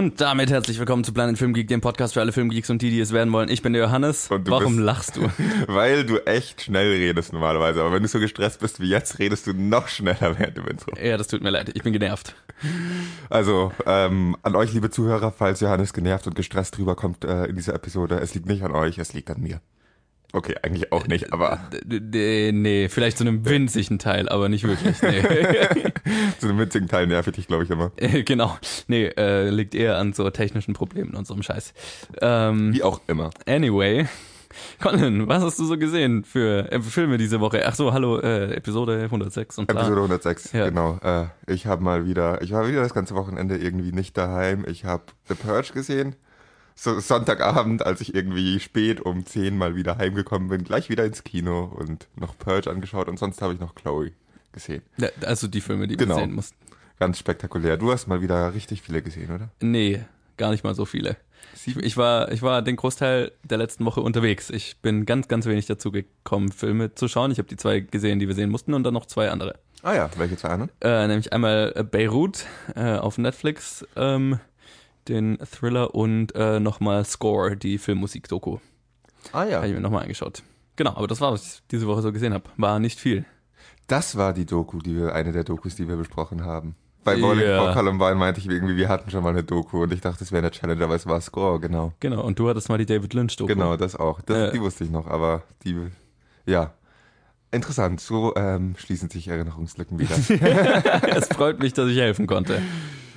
Und damit herzlich willkommen zu Planet Film Geek, dem Podcast für alle Filmgeeks und die, die es werden wollen. Ich bin der Johannes. Und du Warum bist- lachst du? Weil du echt schnell redest normalerweise. Aber wenn du so gestresst bist wie jetzt, redest du noch schneller während dem Intro. Ja, das tut mir leid. Ich bin genervt. Also ähm, an euch, liebe Zuhörer, falls Johannes genervt und gestresst rüberkommt äh, in dieser Episode, es liegt nicht an euch, es liegt an mir. Okay, eigentlich auch nicht, aber nee, vielleicht zu einem winzigen Teil, aber nicht wirklich. Nee. zu einem witzigen Teil nerv ich dich, glaube ich, immer. Genau. Nee, äh, liegt eher an so technischen Problemen und so einem Scheiß. Ähm, Wie auch immer. anyway. Colin, was hast du so gesehen für äh, Filme diese Woche? Ach so, hallo, äh, Episode 106 und bla. Episode 106, Ja. genau. Äh, ich habe mal wieder, ich war wieder das ganze Wochenende irgendwie nicht daheim. Ich habe The Purge gesehen. So Sonntagabend, als ich irgendwie spät um 10 mal wieder heimgekommen bin, gleich wieder ins Kino und noch Purge angeschaut und sonst habe ich noch Chloe gesehen. Also die Filme, die Genau. wir sehen mussten. Ganz spektakulär. Du hast mal wieder richtig viele gesehen, oder? Nee, gar nicht mal so viele. Ich, ich, war, ich war den Großteil der letzten Woche unterwegs. Ich bin ganz, ganz wenig dazu gekommen, Filme zu schauen. Ich habe die zwei gesehen, die wir sehen mussten und dann noch zwei andere. Ah ja, welche zwei anderen? Äh, nämlich einmal äh, Beirut äh, auf Netflix, ähm, den Thriller und äh, nochmal Score, die Filmmusik-Doku. Ah ja. Habe ich mir nochmal angeschaut. Genau, aber das war, was ich diese Woche so gesehen habe. War nicht viel. Das war die Doku, die wir, eine der Dokus, die wir besprochen haben. Bei. Bowling for Columbine meinte ich irgendwie, wir hatten schon mal eine Doku und ich dachte, es wäre eine Challenge, aber es war Score, genau. Genau, und du hattest mal die David Lynch-Doku. Genau, das auch. Das, Äh. Die wusste ich noch, aber die, ja. Interessant, so ähm, schließen sich Erinnerungslücken wieder. es freut mich, dass ich helfen konnte.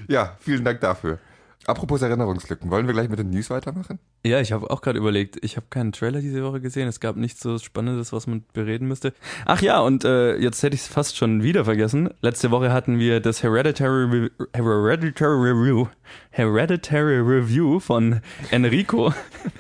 ja, vielen Dank dafür. Apropos Erinnerungslücken, wollen wir gleich mit den News weitermachen? Ja, ich habe auch gerade überlegt, ich habe keinen Trailer diese Woche gesehen. Es gab nichts so Spannendes, was man bereden müsste. Ach ja, und äh, jetzt hätte ich es fast schon wieder vergessen. Letzte Woche hatten wir das Hereditary, Re Hereditary Review, Hereditary Review von Enrico,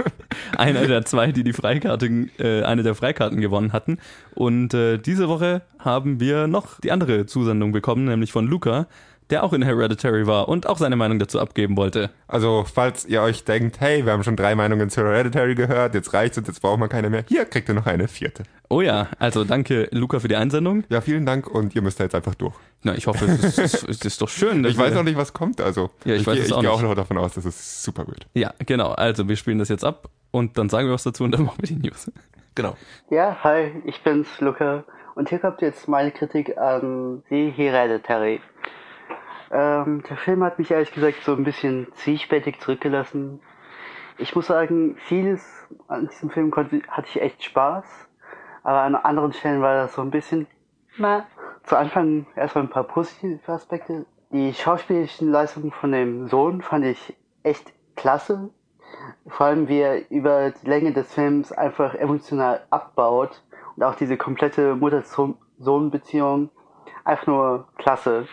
einer der zwei, die die Freikarten, äh, eine der Freikarten gewonnen hatten. Und äh, diese Woche haben wir noch die andere Zusendung bekommen, nämlich von Luca, der auch in Hereditary war und auch seine Meinung dazu abgeben wollte. Also, falls ihr euch denkt, hey, wir haben schon drei Meinungen zu Hereditary gehört, jetzt reicht's und jetzt brauchen wir keine mehr, hier kriegt ihr noch eine vierte. Oh ja, also danke Luca für die Einsendung. Ja, vielen Dank und ihr müsst da jetzt einfach durch. Na, ich hoffe, es ist, es ist doch schön. dass Ich weiß noch nicht, was kommt, also Ja, ich weiß gehe es auch gehe auch noch davon aus, dass es super wird. Ja, genau. Also wir spielen das jetzt ab und dann sagen wir was dazu und dann machen wir die News. Genau. Ja, hi, ich bin's, Luca. Und hier kommt jetzt meine Kritik an The Hereditary. Ähm, der Film hat mich ehrlich gesagt so ein bisschen zwiespältig zurückgelassen. Ich muss sagen, vieles an diesem Film konnte, hatte ich echt Spaß. Aber an anderen Stellen war das so ein bisschen, na, zu Anfang erstmal ein paar positive Aspekte. Die schauspielerischen Leistungen von dem Sohn fand ich echt klasse. Vor allem, wie er über die Länge des Films einfach emotional abbaut und auch diese komplette Mutter-Sohn-Beziehung einfach nur klasse.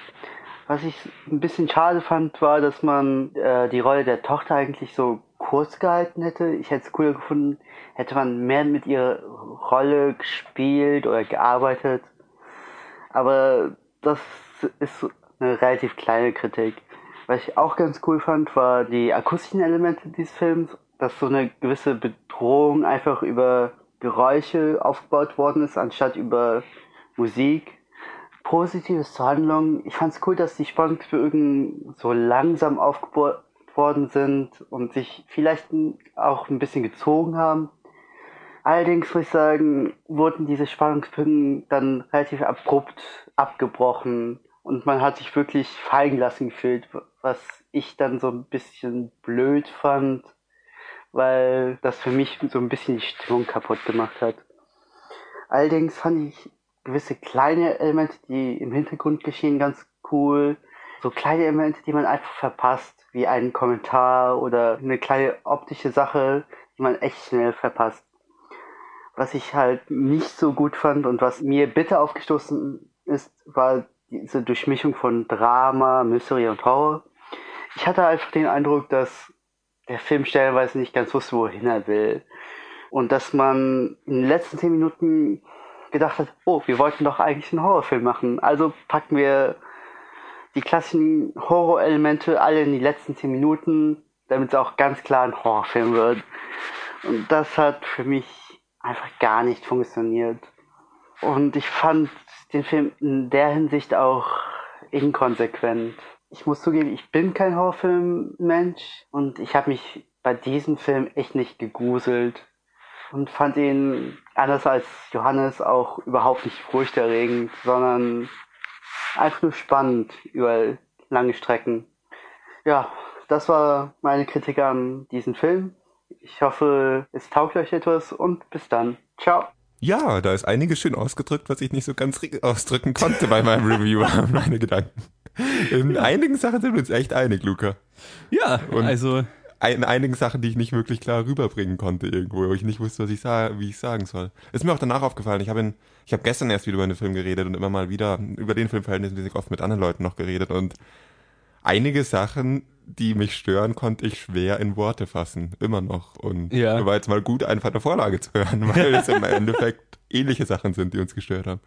Was ich ein bisschen schade fand, war, dass man äh, die Rolle der Tochter eigentlich so kurz gehalten hätte. Ich hätte es cooler gefunden, hätte man mehr mit ihrer Rolle gespielt oder gearbeitet. Aber das ist eine relativ kleine Kritik. Was ich auch ganz cool fand, war die akustischen Elemente dieses Films, dass so eine gewisse Bedrohung einfach über Geräusche aufgebaut worden ist, anstatt über Musik. Positives zur Handlung. Ich fand's cool, dass die Spannungsbögen so langsam aufgebaut worden sind und sich vielleicht auch ein bisschen gezogen haben. Allerdings muss ich sagen, wurden diese Spannungsbögen dann relativ abrupt abgebrochen und man hat sich wirklich fallen gelassen gefühlt, was ich dann so ein bisschen blöd fand, weil das für mich so ein bisschen die Stimmung kaputt gemacht hat. Allerdings fand ich gewisse kleine Elemente, die im Hintergrund geschehen, ganz cool. So kleine Elemente, die man einfach verpasst, wie einen Kommentar oder eine kleine optische Sache, die man echt schnell verpasst. Was ich halt nicht so gut fand und was mir bitter aufgestoßen ist, war diese Durchmischung von Drama, Mystery und Horror. Ich hatte einfach den Eindruck, dass der Film stellenweise nicht ganz wusste, wohin er will. Und dass man in den letzten zehn Minuten gedacht hat, oh, wir wollten doch eigentlich einen Horrorfilm machen. Also packen wir die klassischen Horrorelemente alle in die letzten zehn Minuten, damit es auch ganz klar ein Horrorfilm wird. Und das hat für mich einfach gar nicht funktioniert. Und ich fand den Film in der Hinsicht auch inkonsequent. ich muss zugeben, ich bin kein Horrorfilm-Mensch und ich habe mich bei diesem Film echt nicht gegruselt und fand ihn anders als Johannes auch überhaupt nicht furchterregend, sondern einfach nur spannend über lange Strecken. Ja, das war meine Kritik an diesem Film. Ich hoffe, es taugt euch etwas und bis dann. Ciao. Ja, da ist einiges schön ausgedrückt, was ich nicht so ganz ausdrücken konnte bei meinem Review, meine Gedanken. In einigen Sachen sind wir uns echt einig, Luca. Ja, Und- also In einigen Sachen, die ich nicht wirklich klar rüberbringen konnte irgendwo, wo ich nicht wusste, was ich sa wie ich sagen soll. Ist mir auch danach aufgefallen. Ich habe ich habe gestern erst wieder über den Film geredet und immer mal wieder über den Film verhältnismäßig oft mit anderen Leuten noch geredet und einige Sachen, die mich stören, konnte ich schwer in Worte fassen. Immer noch. Und Ja. war jetzt mal gut, einfach eine Vorlage zu hören, weil es im Endeffekt ähnliche Sachen sind, die uns gestört haben.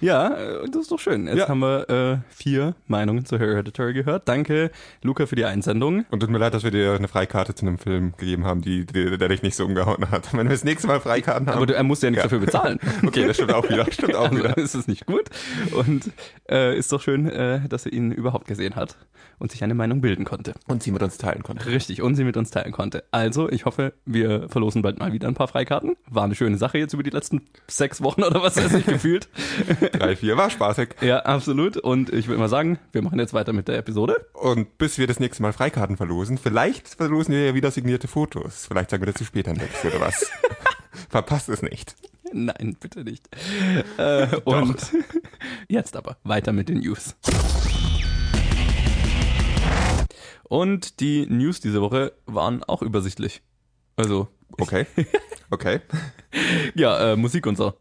Ja, äh, das ist doch schön. Jetzt Ja. haben wir äh, vier Meinungen zu Hereditary gehört. Danke, Luca, für die Einsendung. Und tut mir leid, dass wir dir eine Freikarte zu einem Film gegeben haben, die, die, der dich nicht so umgehauen hat. Wenn wir das nächste Mal Freikarten haben. Aber du, er musste ja nichts Ja. dafür bezahlen. okay, das stimmt auch wieder. Stimmt auch Also wieder. ist es nicht gut. Und äh, ist doch schön, äh, dass er ihn überhaupt gesehen hat und sich eine Meinung bilden konnte. Und sie mit uns teilen konnte. Richtig, und sie mit uns teilen konnte. Also, ich hoffe, wir verlosen bald mal wieder ein paar Freikarten. War eine schöne Sache jetzt über die letzten sechs Wochen oder was er sich gefühlt. Drei, vier war spaßig. Ja, absolut. Und ich würde mal sagen, wir machen jetzt weiter mit der Episode. Und bis wir das nächste Mal Freikarten verlosen, vielleicht verlosen wir ja wieder signierte Fotos. Vielleicht sagen wir dazu später nichts oder was. Verpasst es nicht. Nein, bitte nicht. Äh, und jetzt aber weiter mit den News. Und die News diese Woche waren auch übersichtlich. Also, Okay. Okay. ja, äh, Musik und so.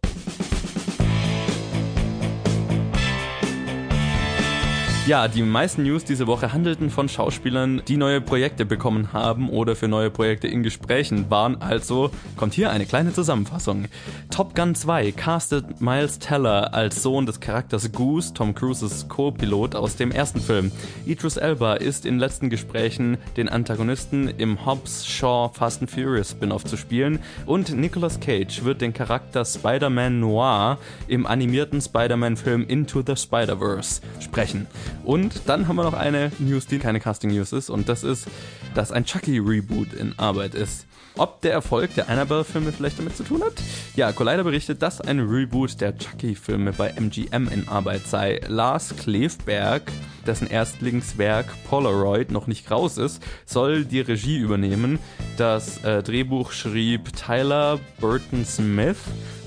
Ja, die meisten News diese Woche handelten von Schauspielern, die neue Projekte bekommen haben oder für neue Projekte in Gesprächen waren. Also kommt hier eine kleine Zusammenfassung. Top Gun 2 castet Miles Teller als Sohn des Charakters Goose, Tom Cruises Co-Pilot aus dem ersten Film. Idris Elba ist in letzten Gesprächen, den Antagonisten im Hobbs Shaw Fast and Furious Spin-off zu spielen und Nicolas Cage wird den Charakter Spider-Man Noir im animierten Spider-Man-Film Into the Spider-Verse sprechen. Und dann haben wir noch eine News, die keine Casting-News ist, und das ist, dass ein Chucky-Reboot in Arbeit ist. Ob der Erfolg der Annabelle-Filme vielleicht damit zu tun hat? Ja, Collider berichtet, dass ein Reboot der Chucky-Filme bei MGM in Arbeit sei. Lars Klefberg, dessen Erstlingswerk Polaroid noch nicht raus ist, soll die Regie übernehmen. Das äh, Drehbuch schrieb Tyler Burton Smith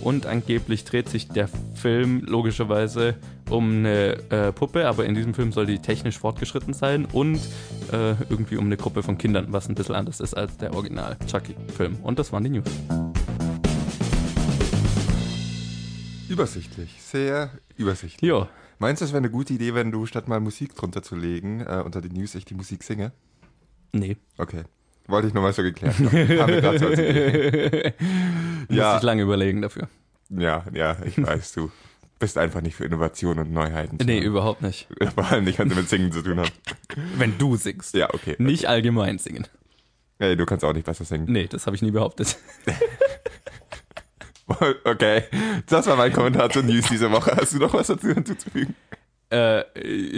und angeblich dreht sich der Film logischerweise um eine äh, Puppe, aber in diesem Film soll die technisch fortgeschritten sein und äh, irgendwie um eine Gruppe von Kindern, was ein bisschen anders ist als der Original Chucky-Film. Und das waren die News. Übersichtlich. Sehr übersichtlich. Jo, Meinst du, es wäre eine gute Idee, wenn du statt mal Musik drunter zu legen, äh, unter die News ich die Musik singe? nee. Okay. Wollte ich nochmal so geklärt haben. So Idee. Muss Ja. ich lange überlegen dafür. Ja, ja, ich weiß, du bist einfach nicht für Innovation und Neuheiten. Nee, haben. überhaupt nicht. Vor allem nicht, wenn sie mit Singen zu tun haben. Wenn du singst. Ja, okay. Nicht allgemein singen. Ey, du kannst auch nicht besser singen. Nee, das habe ich nie behauptet. Okay, das war mein Kommentar zur News diese Woche. Hast du noch was dazu hinzuzufügen? Äh,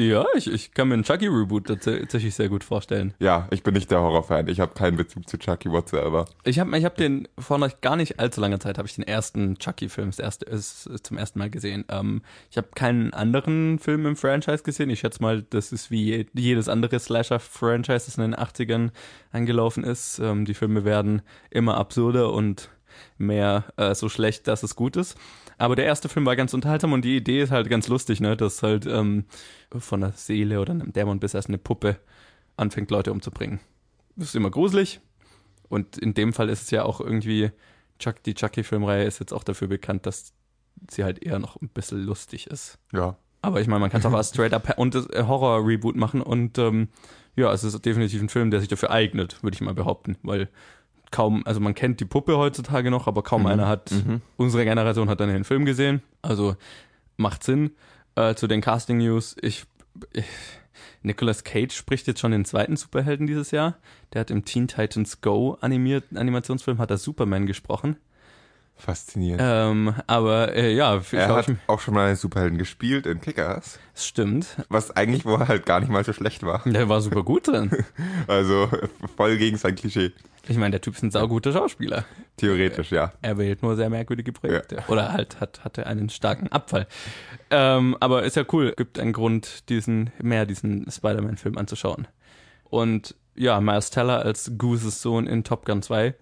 ja, ich, ich kann mir einen Chucky-Reboot tats- tatsächlich sehr gut vorstellen. Ja, ich bin nicht der Horrorfan. Ich habe keinen Bezug zu Chucky whatsoever. Ich habe ich hab den vor noch gar nicht allzu langer Zeit habe ich den ersten Chucky-Film zum ersten Mal gesehen. Ähm, ich habe keinen anderen Film im Franchise gesehen. Ich schätze mal, das ist wie je- jedes andere Slasher-Franchise, das in den 80ern angelaufen ist. Ähm, die Filme werden immer absurder und mehr äh, so schlecht, dass es gut ist. Aber der erste Film war ganz unterhaltsam und die Idee ist halt ganz lustig, ne? Dass halt ähm, von einer Seele oder einem Dämon bis erst eine Puppe anfängt, Leute umzubringen. Das ist immer gruselig. Und in dem Fall ist es ja auch irgendwie, Chuck, die Chucky-Filmreihe ist jetzt auch dafür bekannt, dass sie halt eher noch ein bisschen lustig ist. Ja. Aber ich meine, man kann es auch als straight up und äh, Horror-Reboot machen und ähm, ja, es ist definitiv ein Film, der sich dafür eignet, würde ich mal behaupten, weil kaum, also man kennt die Puppe heutzutage noch, aber kaum Mhm. einer hat, Mhm. unsere Generation hat dann den Film gesehen, also macht Sinn. Äh, zu den Casting-News, ich, ich, Nicolas Cage spricht jetzt schon den zweiten Superhelden dieses Jahr. Der hat im Teen Titans Go animiert, Animationsfilm, hat er Superman gesprochen. Faszinierend. Ähm, aber äh, ja, ich er hat auch schon mal einen Superhelden gespielt in Kickers, es stimmt. was eigentlich wohl halt gar nicht mal so schlecht war. Der war super gut drin. Also voll gegen sein Klischee. Ich meine, der Typ ist ein sauguter Schauspieler. Theoretisch, ja. Er wählt nur sehr merkwürdige Projekte. Oder halt hat, hatte einen starken Abfall. Ähm, aber ist ja cool. Gibt einen Grund, diesen, mehr diesen Spider-Man-Film anzuschauen. Und ja, Miles Teller als Goose's Sohn in Top Gun 2.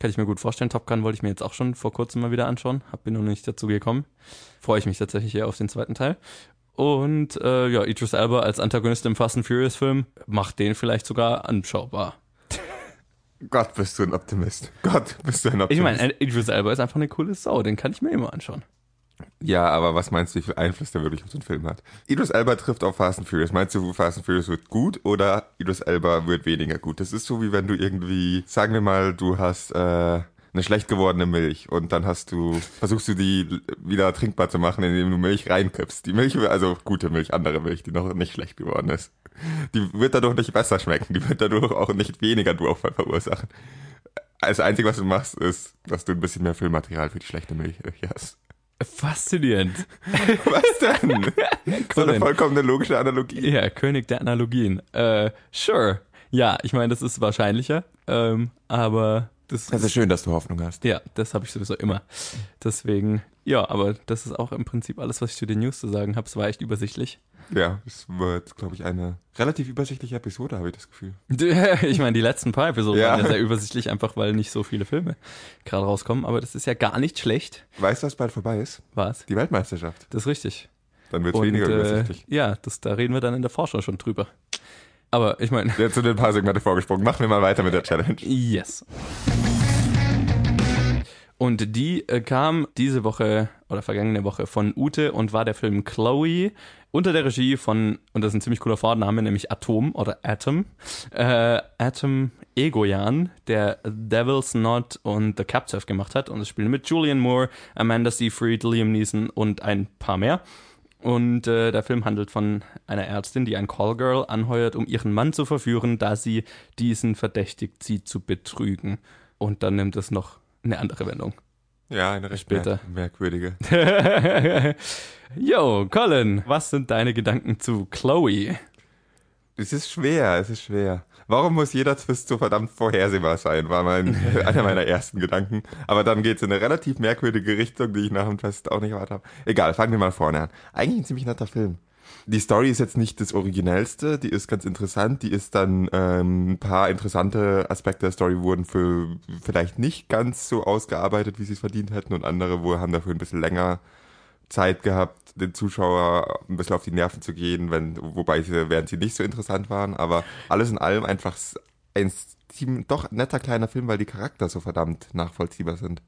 Kann ich mir gut vorstellen. Top Gun wollte ich mir jetzt auch schon vor kurzem mal wieder anschauen. Hab bin noch nicht dazu gekommen. Freue ich mich tatsächlich eher auf den zweiten Teil. Und äh, ja, Idris Elba als Antagonist im Fast and Furious Film macht den vielleicht sogar anschaubar. Gott, bist du ein Optimist. Gott, bist du ein Ich Optimist. meine, Idris Elba ist einfach eine coole Sau. Den kann ich mir immer anschauen. Ja, aber was meinst du, wie viel Einfluss der wirklich auf so einen Film hat? Idris Elba trifft auf Fast and Furious. Meinst du, Fast and Furious wird gut oder Idris Elba wird weniger gut? Das ist so, wie wenn du irgendwie, sagen wir mal, du hast äh, eine schlecht gewordene Milch und dann hast du, versuchst du die wieder trinkbar zu machen, indem du Milch reinkippst. Die Milch, also gute Milch, andere Milch, die noch nicht schlecht geworden ist. Die wird dadurch nicht besser schmecken, die wird dadurch auch nicht weniger Durchfall verursachen. Das Einzige, was du machst, ist, dass du ein bisschen mehr Füllmaterial für die schlechte Milch hast. Faszinierend. Was denn? so eine vollkommene logische Analogie. Ja, König der Analogien. Äh, sure. Ja, ich meine, das ist wahrscheinlicher. Ähm, aber das Es ist schön, dass du Hoffnung hast. ja, das habe ich sowieso immer. Deswegen, ja, aber das ist auch im Prinzip alles, was ich zu den News zu sagen habe. Es war echt übersichtlich. Ja, es wird, glaube ich, eine relativ übersichtliche Episode, habe ich das Gefühl. Ich meine, die letzten paar Episoden Ja. waren ja sehr übersichtlich, einfach weil nicht so viele Filme gerade rauskommen. Aber das ist ja gar nicht schlecht. Weißt du, was bald vorbei ist? Was? Die Weltmeisterschaft. Das ist richtig. Dann wird es weniger äh, übersichtlich. ja, das, da reden wir dann in der Vorschau schon drüber. Aber ich meine, Jetzt sind ein paar Segmente vorgesprungen. Machen wir mal weiter mit der Challenge. Yes. Und die äh, kam diese Woche oder vergangene Woche von Ute und war der Film Chloe unter der Regie von, und das ist ein ziemlich cooler Vorname, nämlich Atom oder Atom, äh, Atom Egoyan, der Devil's Knot und The Captive gemacht hat. Und es spielen mit Julian Moore, Amanda Seyfried, Liam Neeson und ein paar mehr. Und äh, der Film handelt von einer Ärztin, die ein Callgirl anheuert, um ihren Mann zu verführen, da sie diesen verdächtigt, sie zu betrügen. Und dann nimmt es noch eine andere Wendung. Ja, eine recht Später. merk merkwürdige. Yo, Colin, was sind deine Gedanken zu Chloe? Es ist schwer, es ist schwer. Warum muss jeder Twist so verdammt vorhersehbar sein, war mein, einer meiner ersten Gedanken. Aber dann geht's in eine relativ merkwürdige Richtung, die ich nach dem Test auch nicht erwartet habe. Egal, fangen wir mal vorne an. Eigentlich ein ziemlich netter Film. Die Story ist jetzt nicht das Originellste, die ist ganz interessant, die ist dann ähm, ein paar interessante Aspekte der Story wurden für vielleicht nicht ganz so ausgearbeitet, wie sie es verdient hätten und andere wo haben dafür ein bisschen länger Zeit gehabt, den Zuschauer ein bisschen auf die Nerven zu gehen, wenn, wobei sie, während sie nicht so interessant waren, aber alles in allem einfach ein doch netter kleiner Film, weil die Charakter so verdammt nachvollziehbar sind.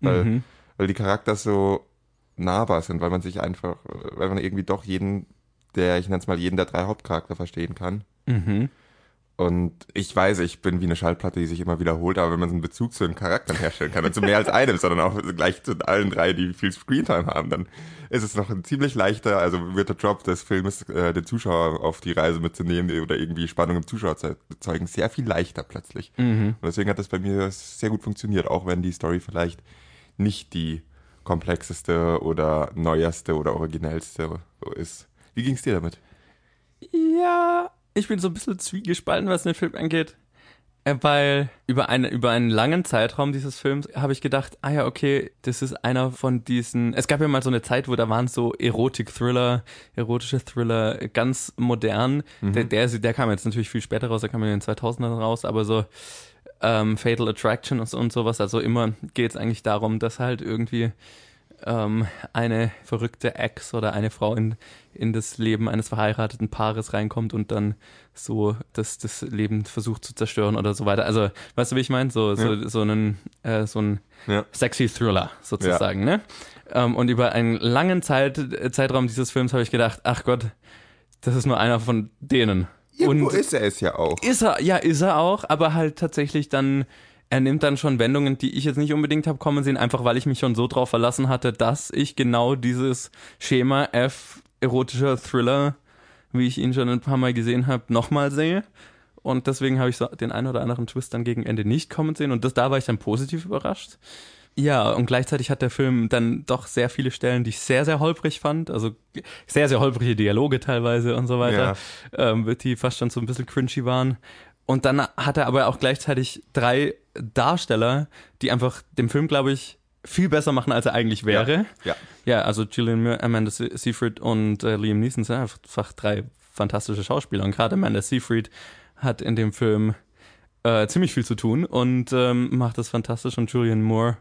Weil, Mhm. weil die Charakter so nahbar sind, weil man sich einfach, weil man irgendwie doch jeden, der, ich nenne es mal jeden der drei Hauptcharakter verstehen kann. Mhm. Und ich weiß, ich bin wie eine Schallplatte, die sich immer wiederholt, aber wenn man so einen Bezug zu den Charakteren herstellen kann, und zu mehr als einem, sondern auch gleich zu allen drei, die viel Screentime haben, dann ist es noch ein ziemlich leichter, also wird der Job des Filmes, äh, den Zuschauer auf die Reise mitzunehmen oder irgendwie Spannung im Zuschauer zu erzeugen, sehr viel leichter plötzlich. Mhm. Und deswegen hat das bei mir sehr gut funktioniert, auch wenn die Story vielleicht nicht die komplexeste oder neuerste oder originellste ist. Wie ging's dir damit? Ja, ich bin so ein bisschen zwiegespalten, was den Film angeht. Äh, Weil über, eine, über einen langen Zeitraum dieses Films habe ich gedacht, ah ja, okay, das ist einer von diesen. Es gab ja mal so eine Zeit, wo da waren so Erotik-Thriller, erotische Thriller ganz modern. Der, der, der kam jetzt natürlich viel später raus, der kam in den 2000ern raus, aber so ähm, Fatal Attraction und, so- und sowas. Also immer geht es eigentlich darum, dass halt irgendwie ähm, eine verrückte Ex oder eine Frau in, in das Leben eines verheirateten Paares reinkommt und dann so das, das Leben versucht zu zerstören oder so weiter. Also, weißt du, wie ich meine? So, so, so einen, äh, so ein Ja. sexy Thriller sozusagen, ne? Ähm, und über einen langen Zeit, Zeitraum dieses Films habe ich gedacht, ach Gott, das ist nur einer von denen. Irgendwo und ist er es ja auch. ist er, ja, ist er auch, aber halt tatsächlich dann, er nimmt dann schon Wendungen, die ich jetzt nicht unbedingt habe kommen sehen, einfach weil ich mich schon so drauf verlassen hatte, dass ich genau dieses Schema F erotischer Thriller, wie ich ihn schon ein paar Mal gesehen habe, nochmal sehe. Und deswegen habe ich so den einen oder anderen Twist dann gegen Ende nicht kommen sehen. Und das, da war ich dann positiv überrascht. Ja, und gleichzeitig hat der Film dann doch sehr viele Stellen, die ich sehr, sehr holprig fand. Also sehr, sehr holprige Dialoge teilweise und so weiter, ähm, die fast schon so ein bisschen cringy waren. Und dann hat er aber auch gleichzeitig drei Darsteller, die einfach dem Film, glaube ich, viel besser machen, als er eigentlich wäre. Ja. Ja, also Julian Moore, Amanda Se- Seyfried und äh, Liam Neeson sind einfach drei fantastische Schauspieler. Und gerade Amanda Seyfried hat in dem Film äh, ziemlich viel zu tun und ähm, macht das fantastisch. Und Julian Moore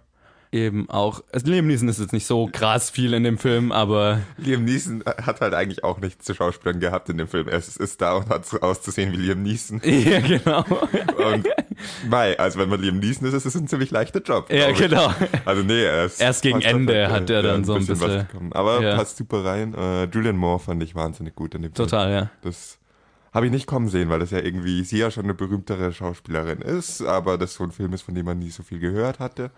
eben auch. Also Liam Neeson ist jetzt nicht so krass viel in dem Film, aber Liam Neeson hat halt eigentlich auch nichts zu Schauspielern gehabt in dem Film. Er ist, ist da und hat so auszusehen wie Liam Neeson. ja, genau. Und mei, also wenn man Liam Neeson ist, ist es ein ziemlich leichter Job. Ja, ich. genau. Also nee, er ist Erst gegen fast Ende perfekt, hat er dann so ein bisschen- was bekommen. Aber ja. passt super rein. Äh, Julian Moore fand ich wahnsinnig gut in dem Film. Total, ja. Das habe ich nicht kommen sehen, weil das ja irgendwie, sie ja schon eine berühmtere Schauspielerin ist, aber das so ein Film ist, von dem man nie so viel gehört hatte.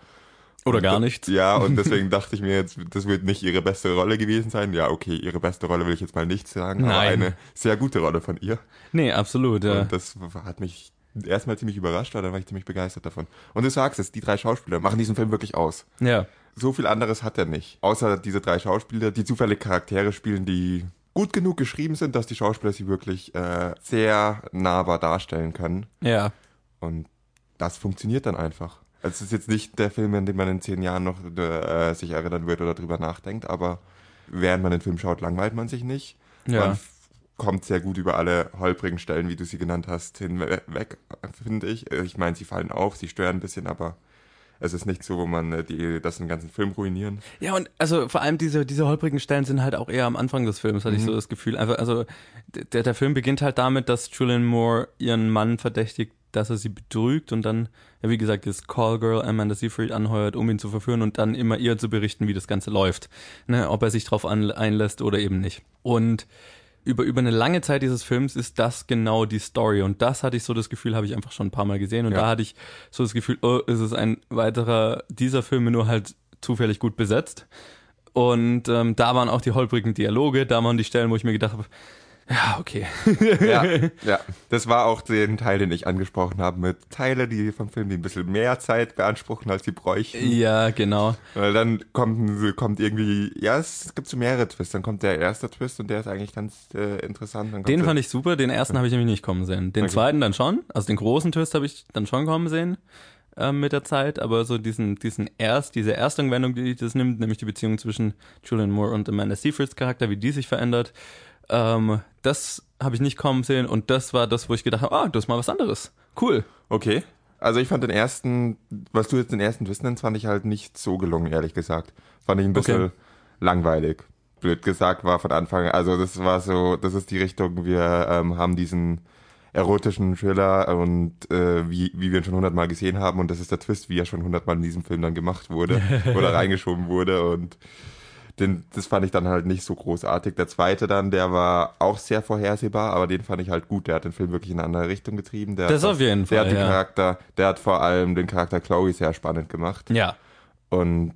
Oder gar da- nicht. Ja, und deswegen dachte ich mir jetzt, das wird nicht ihre beste Rolle gewesen sein. Ja, okay, ihre beste Rolle will ich jetzt mal nicht sagen, aber Nein. eine sehr gute Rolle von ihr. Nee, absolut, ja. Und das hat mich erstmal ziemlich überrascht, aber dann war ich ziemlich begeistert davon. Und du sagst es, die drei Schauspieler machen diesen Film wirklich aus. Ja. So viel anderes hat er nicht. Außer diese drei Schauspieler, die zufällig Charaktere spielen, die gut genug geschrieben sind, dass die Schauspieler sie wirklich äh, sehr nahbar darstellen können. Ja. Und das funktioniert dann einfach. Also es ist jetzt nicht der Film, an den man in zehn Jahren noch äh, sich erinnern wird oder drüber nachdenkt, aber während man den Film schaut, langweilt man sich nicht. Ja. Man kommt sehr gut über alle holprigen Stellen, wie du sie genannt hast, hinweg, finde ich. Ich meine, sie fallen auf, sie stören ein bisschen, aber es ist nicht so, wo man äh, die, das den ganzen Film ruinieren. Ja, und also vor allem diese, diese holprigen Stellen sind halt auch eher am Anfang des Films, hatte ich so das Gefühl. Einfach, also der, der Film beginnt halt damit, dass Julian Moore ihren Mann verdächtigt, dass er sie betrügt und dann, ja wie gesagt, das Callgirl Amanda Seyfried anheuert, um ihn zu verführen und dann immer ihr zu berichten, wie das Ganze läuft. Ne, ob er sich drauf einlässt oder eben nicht. Und über, über eine lange Zeit dieses Films ist das genau die Story. Und das hatte ich so das Gefühl, habe ich einfach schon ein paar Mal gesehen. Und Ja. da hatte ich so das Gefühl, oh, ist es ein weiterer dieser Filme nur halt zufällig gut besetzt. Und ähm, da waren auch die holprigen Dialoge, da waren die Stellen, wo ich mir gedacht habe, ja, okay. Ja, ja. Das war auch den Teil, den ich angesprochen habe, mit Teile, die vom Film, die ein bisschen mehr Zeit beanspruchen, als sie bräuchten. ja, genau. Weil dann kommt, kommt irgendwie, ja, es gibt so mehrere Twists. Dann kommt der erste Twist und der ist eigentlich ganz äh, interessant. Den fand ich super, den ersten habe ich nämlich nicht kommen sehen. Den Okay. zweiten dann schon, also den großen Twist habe ich dann schon kommen sehen ähm, mit der Zeit, aber so diesen, diesen erst, diese erste Wendung, die das nimmt, nämlich die Beziehung zwischen Julian Moore und Amanda Seyfrieds Charakter, wie die sich verändert, ähm, das habe ich nicht kommen sehen und das war das, wo ich gedacht habe, ah, das ist mal was anderes. Cool. Okay. Also ich fand den ersten, was du jetzt den ersten Twist nennst, fand ich halt nicht so gelungen, ehrlich gesagt. Fand ich ein bisschen Okay. langweilig. Blöd gesagt war von Anfang, also das war so, das ist die Richtung, wir ähm, haben diesen erotischen Thriller und äh, wie, wie wir ihn schon hundertmal gesehen haben und das ist der Twist, wie er schon hundertmal in diesem Film dann gemacht wurde oder reingeschoben wurde und den, das fand ich dann halt nicht so großartig. Der zweite dann, der war auch sehr vorhersehbar, aber den fand ich halt gut. Der hat den Film wirklich in eine andere Richtung getrieben. Der Das hat, auf jeden Der Fall, hat den ja. Charakter, der hat vor allem den Charakter Chloe sehr spannend gemacht Ja. und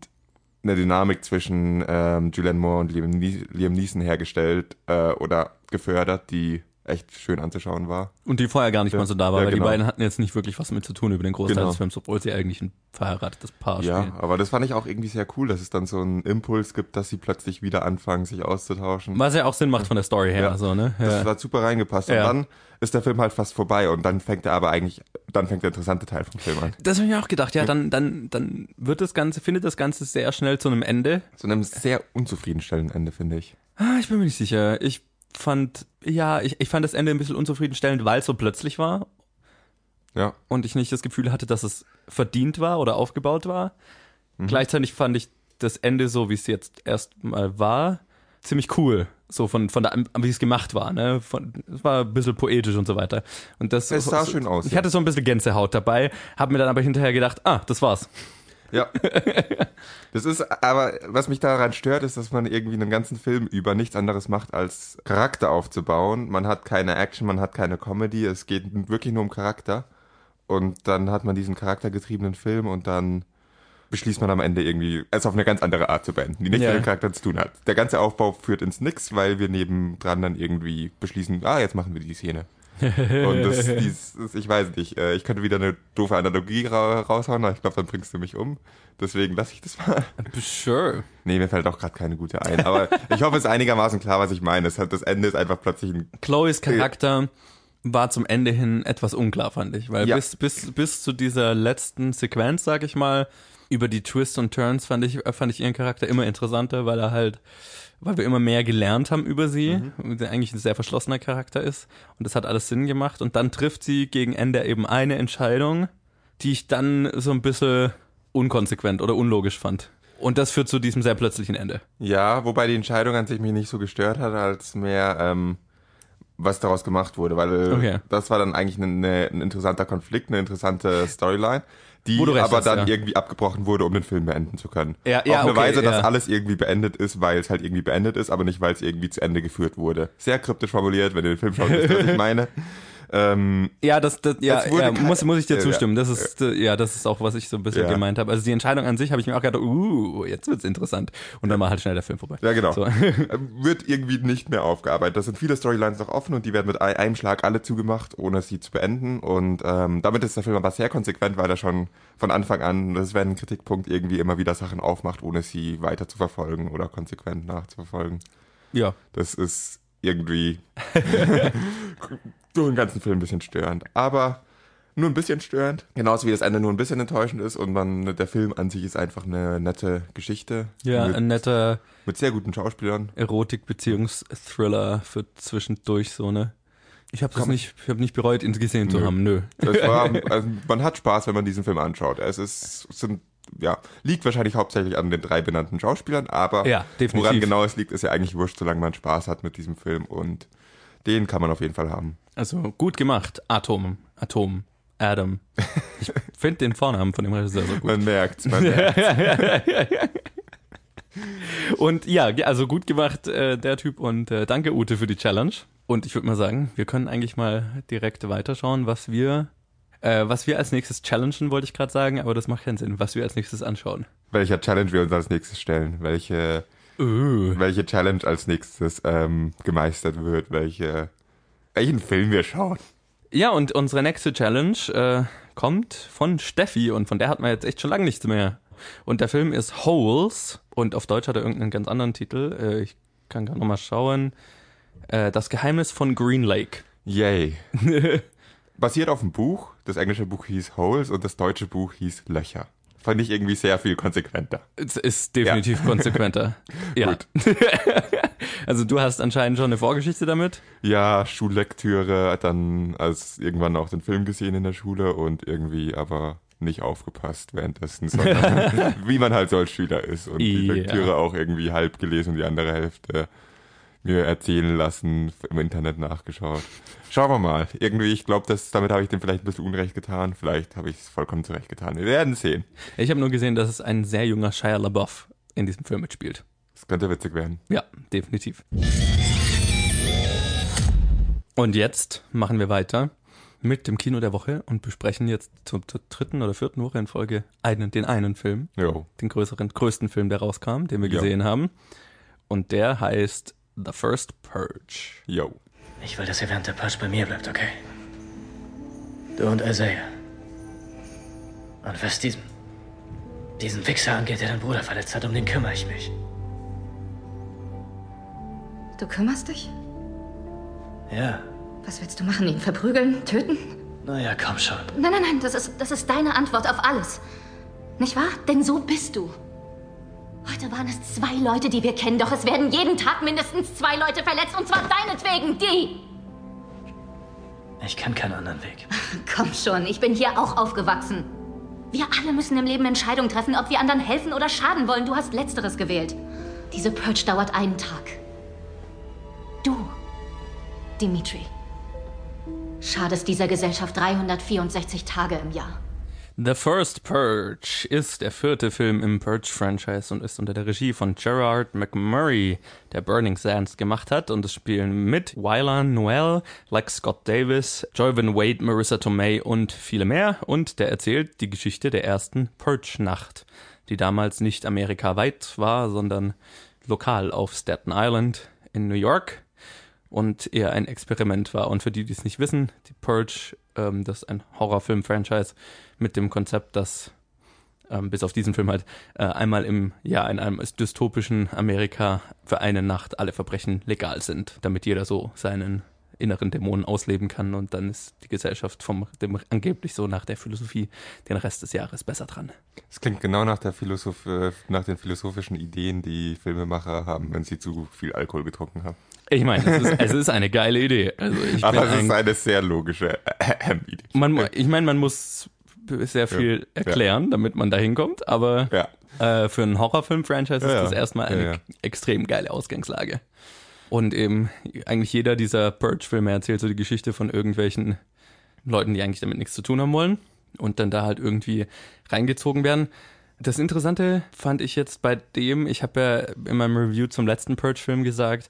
eine Dynamik zwischen ähm, Julianne Moore und Liam, Liam Neeson hergestellt äh, oder gefördert, die echt schön anzuschauen war. Und die vorher gar nicht Ja, mal so da war, ja, weil genau. die beiden hatten jetzt nicht wirklich was mit zu tun über den Großteil Genau. des Films, obwohl sie eigentlich ein verheiratetes Paar Ja, spielen. aber das fand ich auch irgendwie sehr cool, dass es dann so einen Impuls gibt, dass sie plötzlich wieder anfangen, sich auszutauschen. Was ja auch Sinn macht von der Story her, Ja. so, ne? Das Ja. hat super reingepasst. Ja. Und dann ist der Film halt fast vorbei und dann fängt er aber eigentlich, dann fängt der interessante Teil vom Film an. Das habe ich mir auch gedacht, ja, dann, dann, dann wird das Ganze, findet das Ganze sehr schnell zu einem Ende. Zu einem sehr unzufriedenstellenden Ende, finde ich. Ah, ich bin mir nicht sicher. Ich fand, ja, ich, ich fand das Ende ein bisschen unzufriedenstellend, weil es so plötzlich war Ja. und ich nicht das Gefühl hatte, dass es verdient war oder aufgebaut war. Mhm. Gleichzeitig fand ich das Ende, so wie es jetzt erstmal war, ziemlich cool. So von, von der, wie es gemacht war, ne? Von, es war ein bisschen poetisch und so weiter. Und das Es sah schön aus, Ich ja. hatte so ein bisschen Gänsehaut dabei, habe mir dann aber hinterher gedacht, ah, das war's. Ja. Das ist, aber was mich daran stört, ist, dass man irgendwie einen ganzen Film über nichts anderes macht, als Charakter aufzubauen. Man hat keine Action, man hat keine Comedy, es geht wirklich nur um Charakter. Und dann hat man diesen charaktergetriebenen Film und dann beschließt man am Ende irgendwie, es auf eine ganz andere Art zu beenden, die nichts Ja. mit den Charakteren zu tun hat. Der ganze Aufbau führt ins Nix, weil wir nebendran dann irgendwie beschließen, ah, jetzt machen wir die Szene. Und das, dies, das, ich weiß nicht, äh, ich könnte wieder eine doofe Analogie ra raushauen, aber ich glaube, dann bringst du mich um. Deswegen lasse ich das mal. Sure. Nee, mir fällt auch gerade keine gute ein. Aber ich hoffe, es ist einigermaßen klar, was ich meine. Hat, das Ende ist einfach plötzlich ein. Chloes Charakter war zum Ende hin etwas unklar, fand ich. Weil Ja. bis, bis, bis zu dieser letzten Sequenz, sag ich mal, über die Twists und Turns fand ich, äh, fand ich ihren Charakter immer interessanter, weil er halt, weil wir immer mehr gelernt haben über sie, und der eigentlich ein sehr verschlossener Charakter ist. Und das hat alles Sinn gemacht. Und dann trifft sie gegen Ende eben eine Entscheidung, die ich dann so ein bisschen unkonsequent oder unlogisch fand. Und das führt zu diesem sehr plötzlichen Ende. Ja, wobei die Entscheidung an sich mich nicht so gestört hat, als mehr, ähm, was daraus gemacht wurde, weil Okay. das war dann eigentlich ein, ein interessanter Konflikt, eine interessante Storyline, die aber hast, dann ja. irgendwie abgebrochen wurde, um den Film beenden zu können. Ja, Auf ja, eine okay, Weise, dass ja. alles irgendwie beendet ist, weil es halt irgendwie beendet ist, aber nicht, weil es irgendwie zu Ende geführt wurde. Sehr kryptisch formuliert, wenn ihr den Film schaut, wisst ihr, was ich meine. Ähm, Ja, das, das ja, ja muss, muss ich dir Ja, zustimmen. Das ist, äh, ja, das ist auch, was ich so ein bisschen Ja. gemeint habe. Also die Entscheidung an sich habe ich mir auch gedacht, uh, jetzt wird's interessant. Und dann war halt schnell der Film vorbei. Ja, genau. So. Ähm, Wird irgendwie nicht mehr aufgearbeitet. Da sind viele Storylines noch offen und die werden mit ein- einem Schlag alle zugemacht, ohne sie zu beenden. Und ähm, damit ist der Film aber sehr konsequent, weil er schon von Anfang an, das wäre ein Kritikpunkt, irgendwie immer wieder Sachen aufmacht, ohne sie weiter zu verfolgen oder konsequent nachzuverfolgen. Ja. Das ist irgendwie so den ganzen Film ein bisschen störend. Aber nur ein bisschen störend. Genauso wie das Ende nur ein bisschen enttäuschend ist und man, der Film an sich ist einfach eine nette Geschichte. Ja, mit, ein netter mit sehr guten Schauspielern. Erotik-Beziehungsthriller für zwischendurch so, ne? Ich habe das Komm. nicht, ich habe nicht bereut, ihn gesehen zu Nö. haben, nö. War, also man hat Spaß, wenn man diesen Film anschaut. Es ist, sind, ja, liegt wahrscheinlich hauptsächlich an den drei benannten Schauspielern, aber Ja, woran genau es liegt, ist ja eigentlich wurscht, solange man Spaß hat mit diesem Film und den kann man auf jeden Fall haben. Also gut gemacht, Atom, Atom, Adam. Ich finde den Vornamen von dem Regisseur so gut. Man merkt's, man merkt's. Und ja, also gut gemacht, äh, der Typ. Und äh, danke, Ute, für die Challenge. Und ich würde mal sagen, wir können eigentlich mal direkt weiterschauen, was wir, äh, was wir als nächstes challengen, wollte ich gerade sagen, aber das macht keinen Sinn, was wir als nächstes anschauen. Welcher Challenge wir uns als nächstes stellen, welche, Uh. welche Challenge als nächstes ähm, gemeistert wird, welche, welchen Film wir schauen. Ja, und unsere nächste Challenge äh, kommt von Steffi und von der hat man jetzt echt schon lange nichts mehr. Und der Film ist Holes und auf Deutsch hat er irgendeinen ganz anderen Titel. Äh, ich kann gerade nochmal schauen. Äh, das Geheimnis von Green Lake. Yay. Basiert auf dem Buch. Das englische Buch hieß Holes und das deutsche Buch hieß Löcher. Fand ich irgendwie sehr viel konsequenter. Es ist definitiv konsequenter. Ja. Also du hast anscheinend schon eine Vorgeschichte damit. Ja, Schullektüre, dann als irgendwann auch den Film gesehen in der Schule und irgendwie aber nicht aufgepasst währenddessen, sondern wie man halt so als Schüler ist und die Ja. Lektüre auch irgendwie halb gelesen und die andere Hälfte mir erzählen lassen, im Internet nachgeschaut. Schauen wir mal. Irgendwie, ich glaube, damit habe ich dem vielleicht ein bisschen Unrecht getan. Vielleicht habe ich es vollkommen zurecht getan. Wir werden sehen. Ich habe nur gesehen, dass es ein sehr junger Shia LaBeouf in diesem Film mitspielt. Es könnte witzig werden. Ja, definitiv. Und jetzt machen wir weiter mit dem Kino der Woche und besprechen jetzt zur, zur dritten oder vierten Woche in Folge einen, den einen Film, Jo. den größeren, größten Film, der rauskam, den wir gesehen haben. Und der heißt The First Purge. Jo. Ich will, dass ihr während der Purge bei mir bleibt, okay? Du und Isaiah. Und was diesen, diesen Wichser angeht, der deinen Bruder verletzt hat, um den kümmere ich mich. Du kümmerst dich? Ja, Was willst du machen? Ihn verprügeln? Töten? naja, komm schon. Nein, nein, nein, das ist, das ist deine Antwort auf alles. Nicht wahr? Denn so bist du. Heute waren es zwei Leute, die wir kennen, doch es werden jeden Tag mindestens zwei Leute verletzt, und zwar deinetwegen, die. Ich kann keinen anderen Weg. Komm schon, ich bin hier auch aufgewachsen. Wir alle müssen im Leben Entscheidungen treffen, ob wir anderen helfen oder schaden wollen. Du hast Letzteres gewählt. Diese Purge dauert einen Tag. Du, Dimitri, schadest dieser Gesellschaft 364 Tage im Jahr. The First Purge ist der vierte Film im Purge-Franchise und ist unter der Regie von Gerard McMurray, der Burning Sands gemacht hat. Und es spielen mit Wylan Noel, Lex Scott Davis, Joyvan Wade, Marissa Tomei und viele mehr. Und der erzählt die Geschichte der ersten Purge-Nacht, die damals nicht amerikaweit war, sondern lokal auf Staten Island in New York. und eher ein Experiment war. Und für die, die es nicht wissen, die Purge, ähm, das ist ein Horrorfilm-Franchise mit dem Konzept, dass ähm, bis auf diesen Film halt, äh, einmal im Jahr in einem dystopischen Amerika für eine Nacht alle Verbrechen legal sind, damit jeder so seinen inneren Dämonen ausleben kann und dann ist die Gesellschaft vom dem angeblich so nach der Philosophie den Rest des Jahres besser dran. Es klingt genau nach der Philosoph äh, nach den philosophischen Ideen, die Filmemacher haben, wenn sie zu viel Alkohol getrunken haben. Ich meine, es ist, es ist eine geile Idee. Also ich Aber es ein, ist eine sehr logische äh, Idee. man, ich meine, man muss sehr viel Ja. erklären, damit man da hinkommt, aber Ja. äh, für einen Horrorfilm-Franchise Ja, ist ja. das erstmal eine Ja, ja. extrem geile Ausgangslage. Und eben eigentlich jeder dieser Purge-Filme erzählt so die Geschichte von irgendwelchen Leuten, die eigentlich damit nichts zu tun haben wollen und dann da halt irgendwie reingezogen werden. Das Interessante fand ich jetzt bei dem, ich habe ja in meinem Review zum letzten Purge-Film gesagt,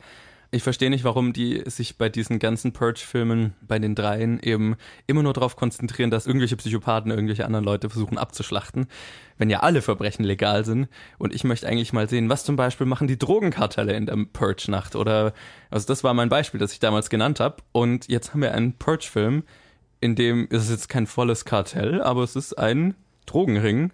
ich verstehe nicht, warum die sich bei diesen ganzen Purge-Filmen, bei den dreien eben immer nur darauf konzentrieren, dass irgendwelche Psychopathen irgendwelche anderen Leute versuchen abzuschlachten, wenn ja alle Verbrechen legal sind. Und ich möchte eigentlich mal sehen, was zum Beispiel machen die Drogenkartelle in der Purge-Nacht oder, also das war mein Beispiel, das ich damals genannt habe. Und jetzt haben wir einen Purge-Film, in dem ist es jetzt kein volles Kartell, aber es ist ein Drogenring,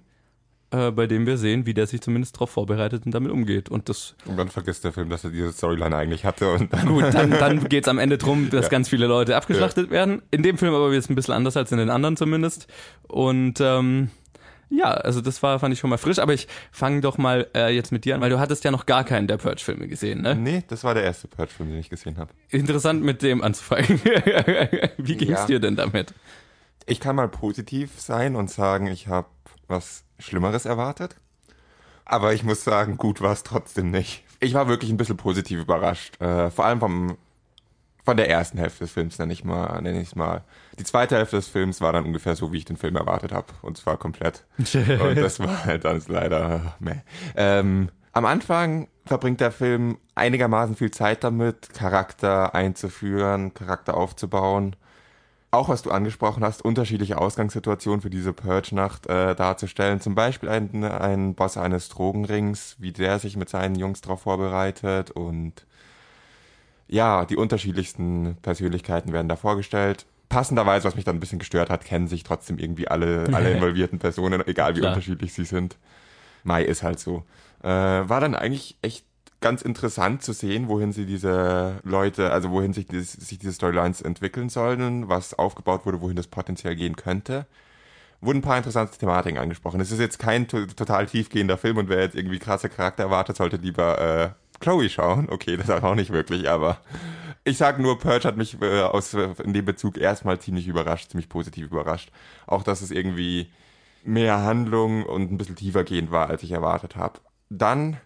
äh, bei dem wir sehen, wie der sich zumindest darauf vorbereitet und damit umgeht. Und das Und dann vergisst der Film, dass er diese Storyline eigentlich hatte und dann Gut, dann, dann geht es am Ende drum, dass Ja. ganz viele Leute abgeschlachtet werden. In dem Film aber jetzt ein bisschen anders als in den anderen zumindest. Und ähm, ja, also das war, fand ich schon mal frisch. Aber ich fange doch mal äh, jetzt mit dir an, weil du hattest ja noch gar keinen der Purge-Filme gesehen, ne? Nee, das war der erste Purge-Film, den ich gesehen habe. Interessant mit dem anzufangen. Wie ging's Ja. dir denn damit? Ich kann mal positiv sein und sagen, ich habe was Schlimmeres erwartet. Aber ich muss sagen, gut war es trotzdem nicht. Ich war wirklich ein bisschen positiv überrascht. Äh, vor allem vom, von der ersten Hälfte des Films, nenne ich mal, nenne ich mal. Die zweite Hälfte des Films war dann ungefähr so, wie ich den Film erwartet habe. Und zwar komplett. Und das war halt dann leider meh. Ähm, am Anfang verbringt der Film einigermaßen viel Zeit damit, Charakter einzuführen, Charakter aufzubauen. Auch was du angesprochen hast, unterschiedliche Ausgangssituationen für diese Purge-Nacht äh, darzustellen. Zum Beispiel ein, ein Boss eines Drogenrings, wie der sich mit seinen Jungs darauf vorbereitet und ja, die unterschiedlichsten Persönlichkeiten werden da vorgestellt. Passenderweise, was mich dann ein bisschen gestört hat, kennen sich trotzdem irgendwie alle, alle involvierten Personen, egal wie Klar. unterschiedlich sie sind. Mai ist halt so. Äh, war dann eigentlich echt ganz interessant zu sehen, wohin sie diese Leute, also wohin sich, dieses, sich diese Storylines entwickeln sollen, was aufgebaut wurde, wohin das potenziell gehen könnte. Wurden ein paar interessante Thematiken angesprochen. Es ist jetzt kein to total tiefgehender Film und wer jetzt irgendwie krasse Charakter erwartet, sollte lieber äh, Chloe schauen. Okay, das auch nicht wirklich, aber ich sag nur, Purge hat mich äh, aus, in dem Bezug erstmal ziemlich überrascht, ziemlich positiv überrascht. Auch, dass es irgendwie mehr Handlung und ein bisschen tiefer gehend war, als ich erwartet habe. Dann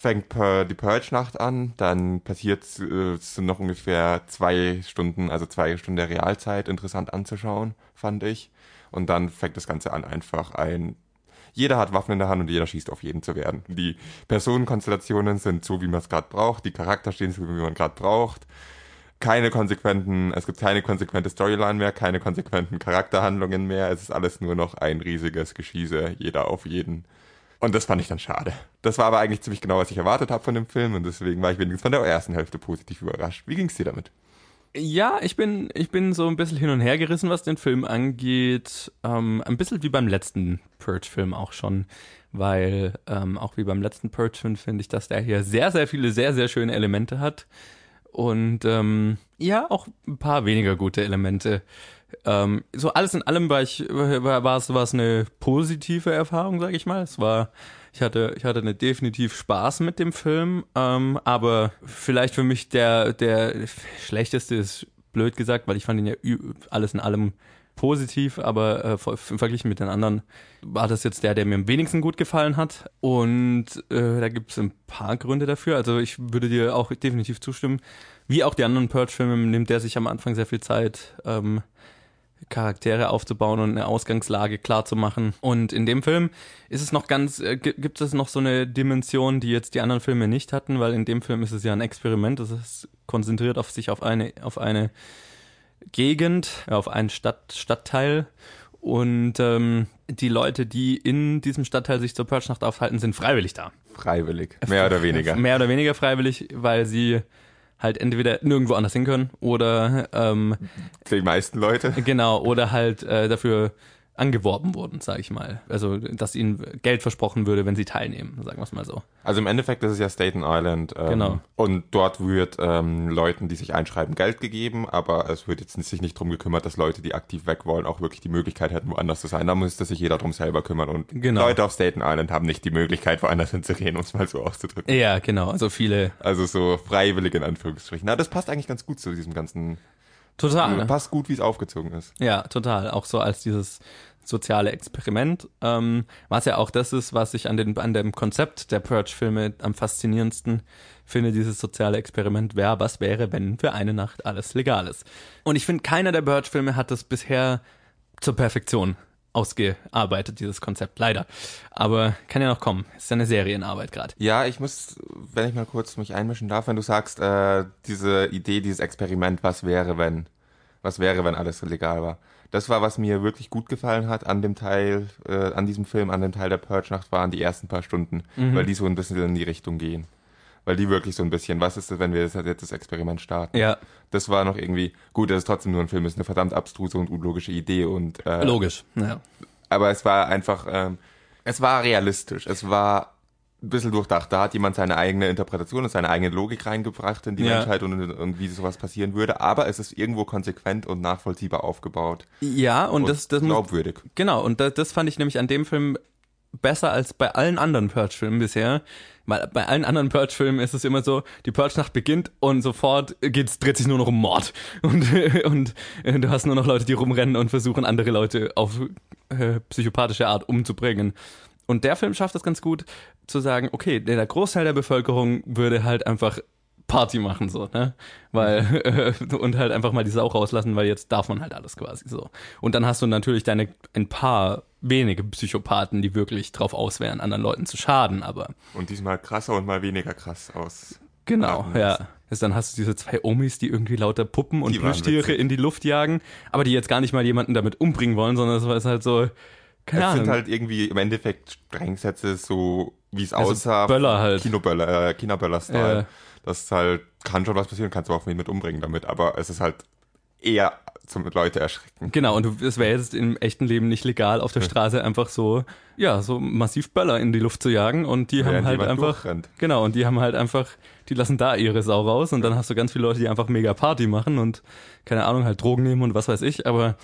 fängt Pur die Purge-Nacht an, dann passiert äh, es sind noch ungefähr zwei Stunden, also zwei Stunden der Realzeit interessant anzuschauen, fand ich. Und dann fängt das Ganze an, einfach ein. Jeder hat Waffen in der Hand und jeder schießt auf jeden zu werden. Die Personenkonstellationen sind so, wie man es gerade braucht, die Charakter stehen so, wie man gerade braucht. Keine konsequenten, es gibt keine konsequente Storyline mehr, keine konsequenten Charakterhandlungen mehr. Es ist alles nur noch ein riesiges Geschieße, jeder auf jeden. Und das fand ich dann schade. Das war aber eigentlich ziemlich genau, was ich erwartet habe von dem Film und deswegen war ich wenigstens von der ersten Hälfte positiv überrascht. Wie ging's dir damit? Ja, ich bin, ich bin so ein bisschen hin und her gerissen, was den Film angeht. Ähm, ein bisschen wie beim letzten Purge-Film auch schon, weil ähm, auch wie beim letzten Purge-Film finde ich, dass der hier sehr, sehr viele sehr, sehr schöne Elemente hat. Und ähm, ja, auch ein paar weniger gute Elemente. Ähm, so alles in allem war ich war, war es war es eine positive Erfahrung, sage ich mal. Es war ich hatte ich hatte eine definitiv Spaß mit dem Film, ähm, aber vielleicht für mich der der schlechteste ist blöd gesagt, weil ich fand ihn ja alles in allem positiv, aber äh, ver- verglichen mit den anderen war das jetzt der, der mir am wenigsten gut gefallen hat. Und äh, da gibt es ein paar Gründe dafür. Also ich würde dir auch definitiv zustimmen. Wie auch die anderen Purge-Filme nimmt der sich am Anfang sehr viel Zeit, ähm, Charaktere aufzubauen und eine Ausgangslage klar zu machen. Und in dem Film ist es noch ganz, äh, gi- gibt es noch so eine Dimension, die jetzt die anderen Filme nicht hatten, weil in dem Film ist es ja ein Experiment. Es ist konzentriert auf sich auf eine, auf eine Gegend, ja, auf einen Stadt, Stadtteil. Und ähm, die Leute, die in diesem Stadtteil sich zur Purge-Nacht aufhalten, sind freiwillig da. Freiwillig. Mehr oder weniger. Mehr oder weniger freiwillig, weil sie halt entweder nirgendwo anders hin können oder ähm, Die meisten Leute. genau oder halt äh, dafür angeworben wurden, sage ich mal. Also dass ihnen Geld versprochen würde, wenn sie teilnehmen, sagen wir es mal so. Also im Endeffekt ist es ja Staten Island. Ähm, Genau. Und dort wird ähm, Leuten, die sich einschreiben, Geld gegeben, aber es wird jetzt nicht- sich nicht drum gekümmert, dass Leute, die aktiv weg wollen, auch wirklich die Möglichkeit hätten, woanders zu sein. Da müsste sich jeder drum selber kümmern. Und Genau. Leute auf Staten Island haben nicht die Möglichkeit, woanders hinzugehen, um es mal so auszudrücken. Ja, genau. Also viele Also so freiwillig in Anführungsstrichen. Na, das passt eigentlich ganz gut zu diesem ganzen. Total. Passt gut, wie es aufgezogen ist. Ja, total. Auch so als dieses soziale Experiment, ähm, was ja auch das ist, was ich an, den, an dem Konzept der Purge-Filme am faszinierendsten finde, dieses soziale Experiment, wer, was wäre, wenn für eine Nacht alles legal ist. Und ich finde, keiner der Purge-Filme hat das bisher zur Perfektion ausgearbeitet, dieses Konzept, leider. Aber kann ja noch kommen. Ist ja eine Serienarbeit gerade. Ja, ich muss, wenn ich mal kurz mich einmischen darf, wenn du sagst, äh, diese Idee, dieses Experiment, was wäre, wenn, was wäre, wenn alles legal war. Das war, was mir wirklich gut gefallen hat an dem Teil, äh, an diesem Film, an dem Teil der Purge-Nacht, waren die ersten paar Stunden, weil die so ein bisschen in die Richtung gehen. Weil die wirklich so ein bisschen, was ist das, wenn wir das, jetzt das Experiment starten? Ja, Das war noch irgendwie, gut, das ist trotzdem nur ein Film, ist eine verdammt abstruse und unlogische Idee und, äh, logisch. Ja. aber es war einfach, ähm, es war realistisch, es war ein bisschen durchdacht. Da hat jemand seine eigene Interpretation und seine eigene Logik reingebracht in die Ja. Menschheit und, und wie sowas passieren würde, aber es ist irgendwo konsequent und nachvollziehbar aufgebaut. Ja, und, das, das muss, glaubwürdig. Genau, und das, das fand ich nämlich an dem Film besser als bei allen anderen Purge-Filmen bisher. Weil bei allen anderen Purge-Filmen ist es immer so, die Purge-Nacht beginnt und sofort geht's, dreht sich nur noch um Mord. Und, und du hast nur noch Leute, die rumrennen und versuchen, andere Leute auf äh, psychopathische Art umzubringen. Und der Film schafft es ganz gut zu sagen, okay, der Großteil der Bevölkerung würde halt einfach Party machen, so, ne? Weil, äh, und halt einfach mal die Sau rauslassen, weil jetzt darf man halt alles quasi so. Und dann hast du natürlich deine, ein paar wenige Psychopathen, die wirklich drauf aus wären, anderen Leuten zu schaden, aber Und diesmal krasser und mal weniger krass aus. genau, Ja. Also dann hast du diese zwei Omis, die irgendwie lauter Puppen und Plüschtiere in die Luft jagen, aber die jetzt gar nicht mal jemanden damit umbringen wollen, sondern es ist halt so, keine Es Ahnung. sind halt irgendwie im Endeffekt Sprengsätze, so wie es Also aussah. Böller halt. Kinoböller, äh, Kinoböller-Style. Ja. Das ist halt, kann schon was passieren, kannst du auch wen mit umbringen damit, aber es ist halt eher zum Leute erschrecken. Genau, und es wäre jetzt im echten Leben nicht legal, auf der Straße einfach so, ja, so massiv Böller in die Luft zu jagen und die haben halt einfach, durchrennt. genau, und die haben halt einfach, die lassen da ihre Sau raus und dann hast du ganz viele Leute, die einfach mega Party machen und, keine Ahnung, halt Drogen nehmen und was weiß ich, aber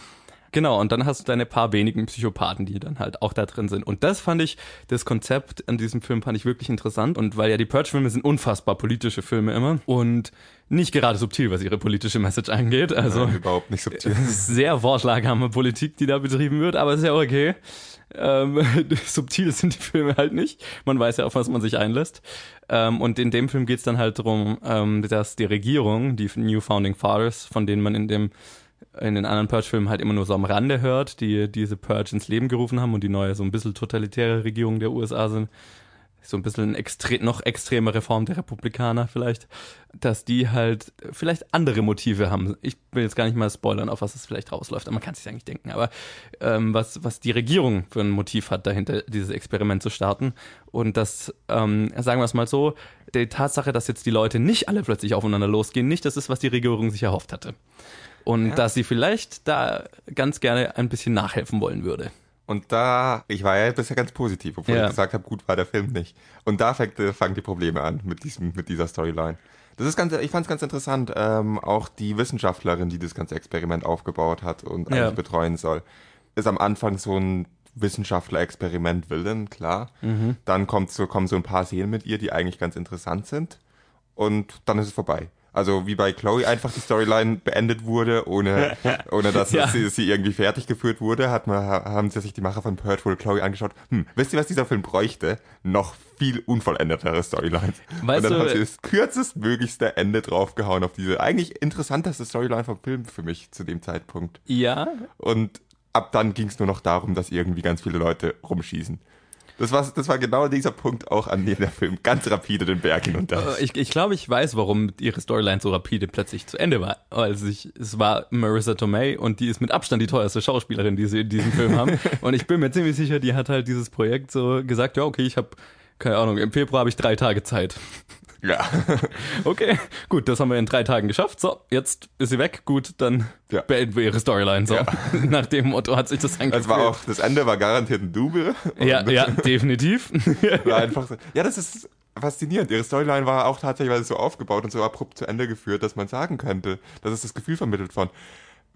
genau, und dann hast du deine paar wenigen Psychopathen, die dann halt auch da drin sind. Und das fand ich, das Konzept an diesem Film fand ich wirklich interessant und weil ja die Purge-Filme sind unfassbar politische Filme immer und nicht gerade subtil, was ihre politische Message angeht, also Nein, überhaupt nicht subtil. sehr wortlagarme Politik, die da betrieben wird, aber ist ja okay. Ähm, subtil sind die Filme halt nicht. Man weiß ja, auf was man sich einlässt. Ähm, und in dem Film geht es dann halt darum, ähm, dass die Regierung, die New Founding Fathers, von denen man in dem in den anderen Purge-Filmen halt immer nur so am Rande hört, die diese Purge ins Leben gerufen haben und die neue so ein bisschen totalitäre Regierung der USA sind, so ein bisschen extre noch extremere Form der Republikaner vielleicht, dass die halt vielleicht andere Motive haben. Ich will jetzt gar nicht mal spoilern, auf was es vielleicht rausläuft, aber man kann es sich eigentlich denken. Aber ähm, was, was die Regierung für ein Motiv hat, dahinter dieses Experiment zu starten. Und das, ähm, sagen wir es mal so, die Tatsache, dass jetzt die Leute nicht alle plötzlich aufeinander losgehen, nicht das ist, was die Regierung sich erhofft hatte. Und dass sie vielleicht da ganz gerne ein bisschen nachhelfen wollen würde. Und da, ich war ja bisher ganz positiv, obwohl Ja. ich gesagt habe, gut war der Film nicht. Und da fängt, äh, fangen die Probleme an mit diesem, mit dieser Storyline. Das ist ganz, ich fand es ganz interessant, ähm, auch die Wissenschaftlerin, die das ganze Experiment aufgebaut hat und Ja. eigentlich betreuen soll, ist am Anfang so ein Wissenschaftler-Experiment Willen, klar. Mhm. Dann kommt so, kommen so ein paar Szenen mit ihr, die eigentlich ganz interessant sind. Und dann ist es vorbei. Also wie bei Chloe einfach die Storyline beendet wurde, ohne, ohne dass Ja. sie, sie irgendwie fertig geführt wurde, hat man, haben sie sich die Macher von wohl Chloe angeschaut. Hm, wisst ihr, was dieser Film bräuchte? Noch viel unvollendetere Storylines. Weißt Und dann haben sie das kürzestmöglichste Ende draufgehauen auf diese eigentlich interessanteste Storyline vom Film für mich zu dem Zeitpunkt. Ja, Und ab dann ging es nur noch darum, dass irgendwie ganz viele Leute rumschießen. Das war, das war genau dieser Punkt auch, an dem der Film ganz rapide den Berg hinunter. Äh, Ich, ich glaube, ich weiß, warum ihre Storyline so rapide plötzlich zu Ende war. Weil sich, es war Marissa Tomei und die ist mit Abstand die teuerste Schauspielerin, die sie in diesem Film haben. Und ich bin mir ziemlich sicher, die hat halt dieses Projekt so gesagt, ja, okay, ich habe, keine Ahnung, im Februar habe ich drei Tage Zeit. Ja. Okay, gut, das haben wir in drei Tagen geschafft. So, jetzt ist sie weg. Gut, dann Ja. beenden wir ihre Storyline. So, Ja. nach dem Motto hat sich das angefühlt. Das war auch, das Ende war garantiert ein Double. Ja, ja, definitiv. War einfach so. Ja, das ist faszinierend. Ihre Storyline war auch tatsächlich so aufgebaut und so abrupt zu Ende geführt, dass man sagen könnte, dass es das Gefühl vermittelt von,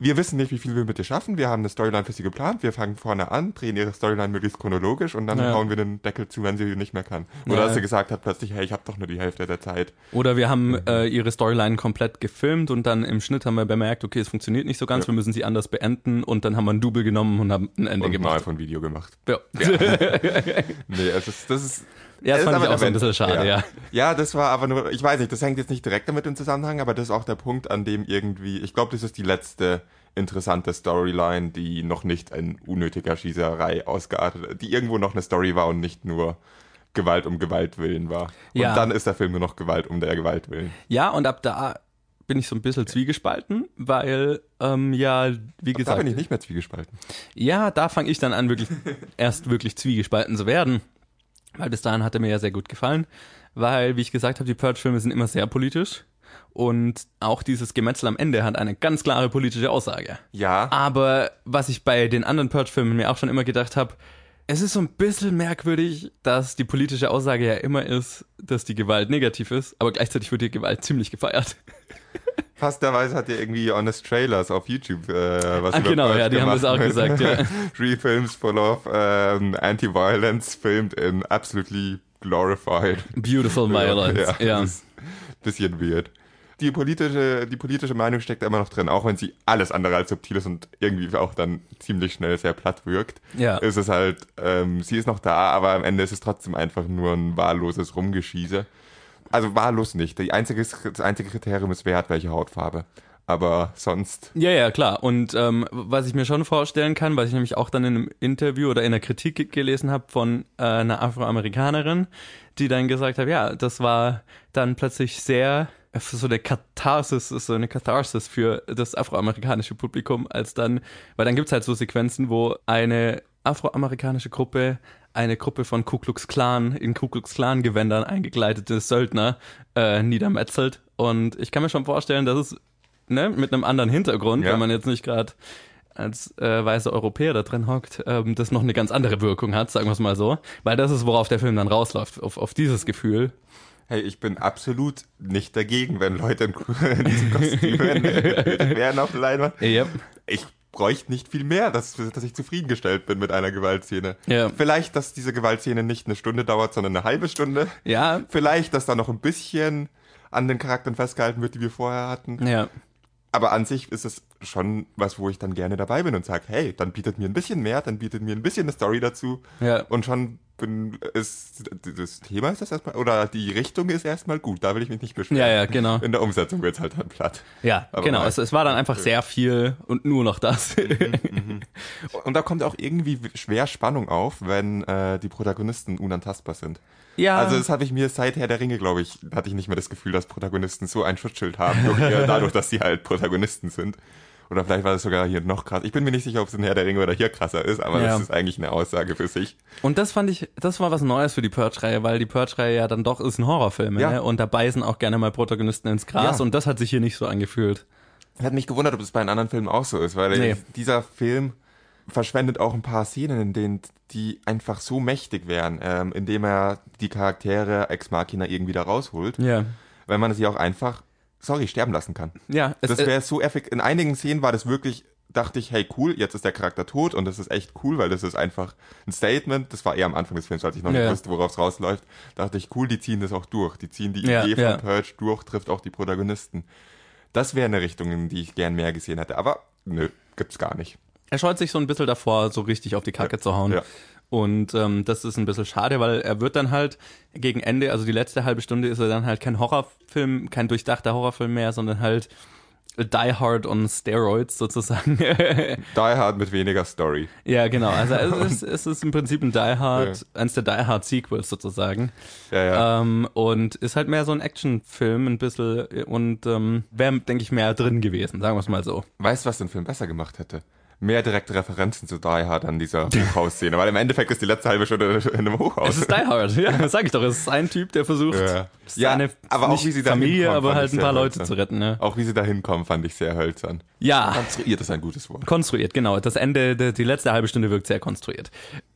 wir wissen nicht, wie viel wir mit dir schaffen, wir haben eine Storyline für sie geplant, wir fangen vorne an, drehen ihre Storyline möglichst chronologisch und dann Ja. hauen wir den Deckel zu, wenn sie nicht mehr kann. Oder Ja. dass sie gesagt hat plötzlich, hey, ich habe doch nur die Hälfte der Zeit. Oder wir haben äh, ihre Storyline komplett gefilmt und dann im Schnitt haben wir bemerkt, okay, es funktioniert nicht so ganz, Ja. wir müssen sie anders beenden und dann haben wir ein Double genommen und haben ein Ende Und mal gemacht. von Video gemacht. Ja. Nee, es ist, das ist. Ja, das ist fand ich auch so ein bisschen schade, ja. Ja, das war aber nur, ich weiß nicht, das hängt jetzt nicht direkt damit im Zusammenhang, aber das ist auch der Punkt, an dem irgendwie, ich glaube, das ist die letzte interessante Storyline, die noch nicht in unnötiger Schießerei ausgeartet, die irgendwo noch eine Story war und nicht nur Gewalt um Gewalt willen war. Und Ja. dann ist der Film nur noch Gewalt um der Gewalt willen. Ja, und ab da bin ich so ein bisschen zwiegespalten, weil, ähm, ja, wie Da gesagt, bin ich nicht mehr zwiegespalten. ja, da fange ich dann an, wirklich erst wirklich zwiegespalten zu werden. Weil bis dahin hat er mir ja sehr gut gefallen. Weil, wie ich gesagt habe, die Purge-Filme sind immer sehr politisch. Und auch dieses Gemetzel am Ende hat eine ganz klare politische Aussage. Ja, Aber was ich bei den anderen Purge-Filmen mir auch schon immer gedacht habe, es ist so ein bisschen merkwürdig, dass die politische Aussage ja immer ist, dass die Gewalt negativ ist, aber gleichzeitig wird die Gewalt ziemlich gefeiert. passterweise hat ja irgendwie Honest Trailers auf YouTube äh, was Ah, über genau, Purge ja, die haben das auch gesagt, ja. Three films full of ähm, anti-violence filmed in absolutely glorified Beautiful Violence. Ja, Ja. Bisschen weird. Die politische, die politische Meinung steckt da immer noch drin, auch wenn sie alles andere als subtil ist und irgendwie auch dann ziemlich schnell sehr platt wirkt. Ja. Ist es halt, ähm, sie ist noch da, aber am Ende ist es trotzdem einfach nur ein wahlloses Rumgeschieße. Also wahllos nicht. Die einzige, das einzige Kriterium ist, wer hat welche Hautfarbe. Aber sonst, Ja, ja, klar. Und ähm, was ich mir schon vorstellen kann, was ich nämlich auch dann in einem Interview oder in einer Kritik ge- gelesen habe von äh, einer Afroamerikanerin, die dann gesagt hat, ja, das war dann plötzlich sehr so eine Katharsis, so eine Katharsis für das afroamerikanische Publikum, als dann, weil dann gibt's halt so Sequenzen, wo eine afroamerikanische Gruppe eine Gruppe von Ku Klux Klan in Ku Klux Klan Gewändern eingekleidete Söldner äh, niedermetzelt und ich kann mir schon vorstellen, dass es ne, mit einem anderen Hintergrund, Ja. wenn man jetzt nicht gerade als äh, weißer Europäer da drin hockt, ähm, das noch eine ganz andere Wirkung hat, sagen wir es mal so. Weil das ist, worauf der Film dann rausläuft, auf, auf dieses Gefühl. hey, ich bin absolut nicht dagegen, wenn Leute in, in diesen Kostümen wären auf der Leinwand. Yep. Ich bräuchte nicht viel mehr, dass, dass ich zufriedengestellt bin mit einer Gewaltszene. Ja. Vielleicht, dass diese Gewaltszene nicht eine Stunde dauert, sondern eine halbe Stunde. Ja, Vielleicht, dass da noch ein bisschen an den Charakteren festgehalten wird, die wir vorher hatten. ja. Aber an sich ist es schon was, wo ich dann gerne dabei bin und sage, hey, dann bietet mir ein bisschen mehr, dann bietet mir ein bisschen eine Story dazu. Ja. Und schon bin, ist das Thema ist das erstmal, oder die Richtung ist erstmal gut, da will ich mich nicht beschweren. Ja, ja, genau. In der Umsetzung wird's halt dann platt. Ja, Aber genau. Es, es war dann einfach sehr viel und nur noch das. Und da kommt auch irgendwie schwer Spannung auf, wenn äh, die Protagonisten unantastbar sind. ja. Also das habe ich mir seit Herr der Ringe, glaube ich, hatte ich nicht mehr das Gefühl, dass Protagonisten so ein Schutzschild haben, durch, dadurch, dass sie halt Protagonisten sind. Oder vielleicht war das sogar hier noch krass. Ich bin mir nicht sicher, ob es in Herr der Ringe oder hier krasser ist, aber Ja. das ist eigentlich eine Aussage für sich. Und das fand ich, das war was Neues für die Purge-Reihe, weil die Purge-Reihe ja dann doch ist ein Horrorfilm, Ja. ne? Und da beißen auch gerne mal Protagonisten ins Gras Ja. und das hat sich hier nicht so angefühlt. Hat mich gewundert, ob es bei den anderen Filmen auch so ist, weil Nee. dieser Film verschwendet auch ein paar Szenen, in denen die einfach so mächtig wären, ähm, indem er die Charaktere Ex Machina irgendwie da rausholt, Ja. weil man sie auch einfach, sorry, sterben lassen kann. Ja, es, Das wäre so effektiv. In einigen Szenen war das wirklich, dachte ich, hey cool, jetzt ist der Charakter tot und das ist echt cool, weil das ist einfach ein Statement. Das war eher am Anfang des Films, als ich noch Ja. nicht wusste, worauf es rausläuft. Dachte ich, cool, die ziehen das auch durch. Die ziehen die Ja, Idee ja. von Purge durch, trifft auch die Protagonisten. Das wäre eine Richtung, in die ich gern mehr gesehen hätte. Aber nö, gibt's gar nicht. Er scheut sich so ein bisschen davor, so richtig auf die Kacke zu hauen. Ja. Und ähm, das ist ein bisschen schade, weil er wird dann halt gegen Ende, also die letzte halbe Stunde ist er dann halt kein Horrorfilm, kein durchdachter Horrorfilm mehr, sondern halt Die Hard on Steroids sozusagen. Die Hard mit weniger Story. ja, genau. Also es ist, es ist im Prinzip ein Die Hard, eins der Die Hard Sequels sozusagen. Ja, ja. Ähm, und ist halt mehr so ein Actionfilm ein bisschen und ähm, wäre, denke ich, mehr drin gewesen, sagen wir es mal so. Weißt du, was den Film besser gemacht hätte? Mehr direkte Referenzen zu Die Hard an dieser Hochhausszene, weil im Endeffekt ist die letzte halbe Stunde in einem Hochhaus. Es ist Die Hard, ja, das sag ich doch. Es ist ein Typ, der versucht, Ja. seine Ja, aber auch wie sie da Familie, aber halt ein paar Leute hölzern. zu retten. Ne? Auch wie sie da hinkommen, fand ich sehr hölzern. Ja, Konstruiert ist ein gutes Wort. konstruiert, genau. Das Ende, die, die letzte halbe Stunde wirkt sehr konstruiert.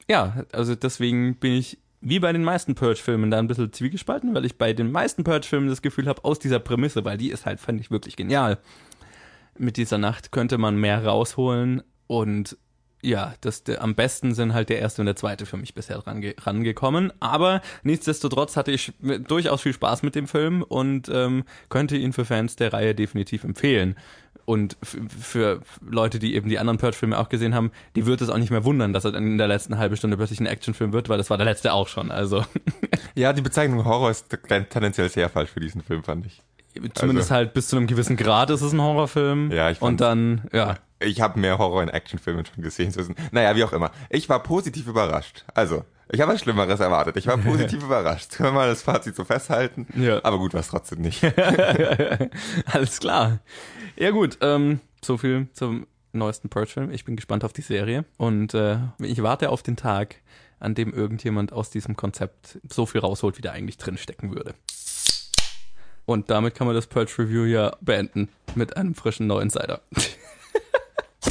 Ja, also deswegen bin ich wie bei den meisten Purge-Filmen da ein bisschen zwiegespalten, weil ich bei den meisten Purge-Filmen das Gefühl habe, aus dieser Prämisse, weil die ist halt, fand ich wirklich genial. Mit dieser Nacht könnte man mehr rausholen und ja, das, der, am besten sind halt der erste und der zweite für mich bisher range, rangekommen. Aber nichtsdestotrotz hatte ich durchaus viel Spaß mit dem Film und ähm, könnte ihn für Fans der Reihe definitiv empfehlen. Und für Leute, die eben die anderen Purge-Filme auch gesehen haben, die wird es auch nicht mehr wundern, dass er dann in der letzten halben Stunde plötzlich ein Actionfilm wird, weil das war der letzte auch schon. Also Ja, die Bezeichnung Horror ist tendenziell sehr falsch für diesen Film, fand ich. Zumindest halt bis zu einem gewissen Grad ist es ein Horrorfilm. Ja, ich Und fand's- dann, ja. Ich habe mehr Horror in Actionfilmen schon gesehen. Naja, wie auch immer. Ich war positiv überrascht. Also, ich habe was Schlimmeres erwartet. Ich war positiv überrascht. Können wir mal das Fazit so festhalten? Ja. Aber gut, war es trotzdem nicht. Alles klar. Ja gut, ähm, so viel zum neuesten Purge-Film. Ich bin gespannt auf die Serie und äh, ich warte auf den Tag, an dem irgendjemand aus diesem Konzept so viel rausholt, wie da eigentlich drin stecken würde. Und damit kann man das Purge Review ja beenden mit einem frischen No Insider.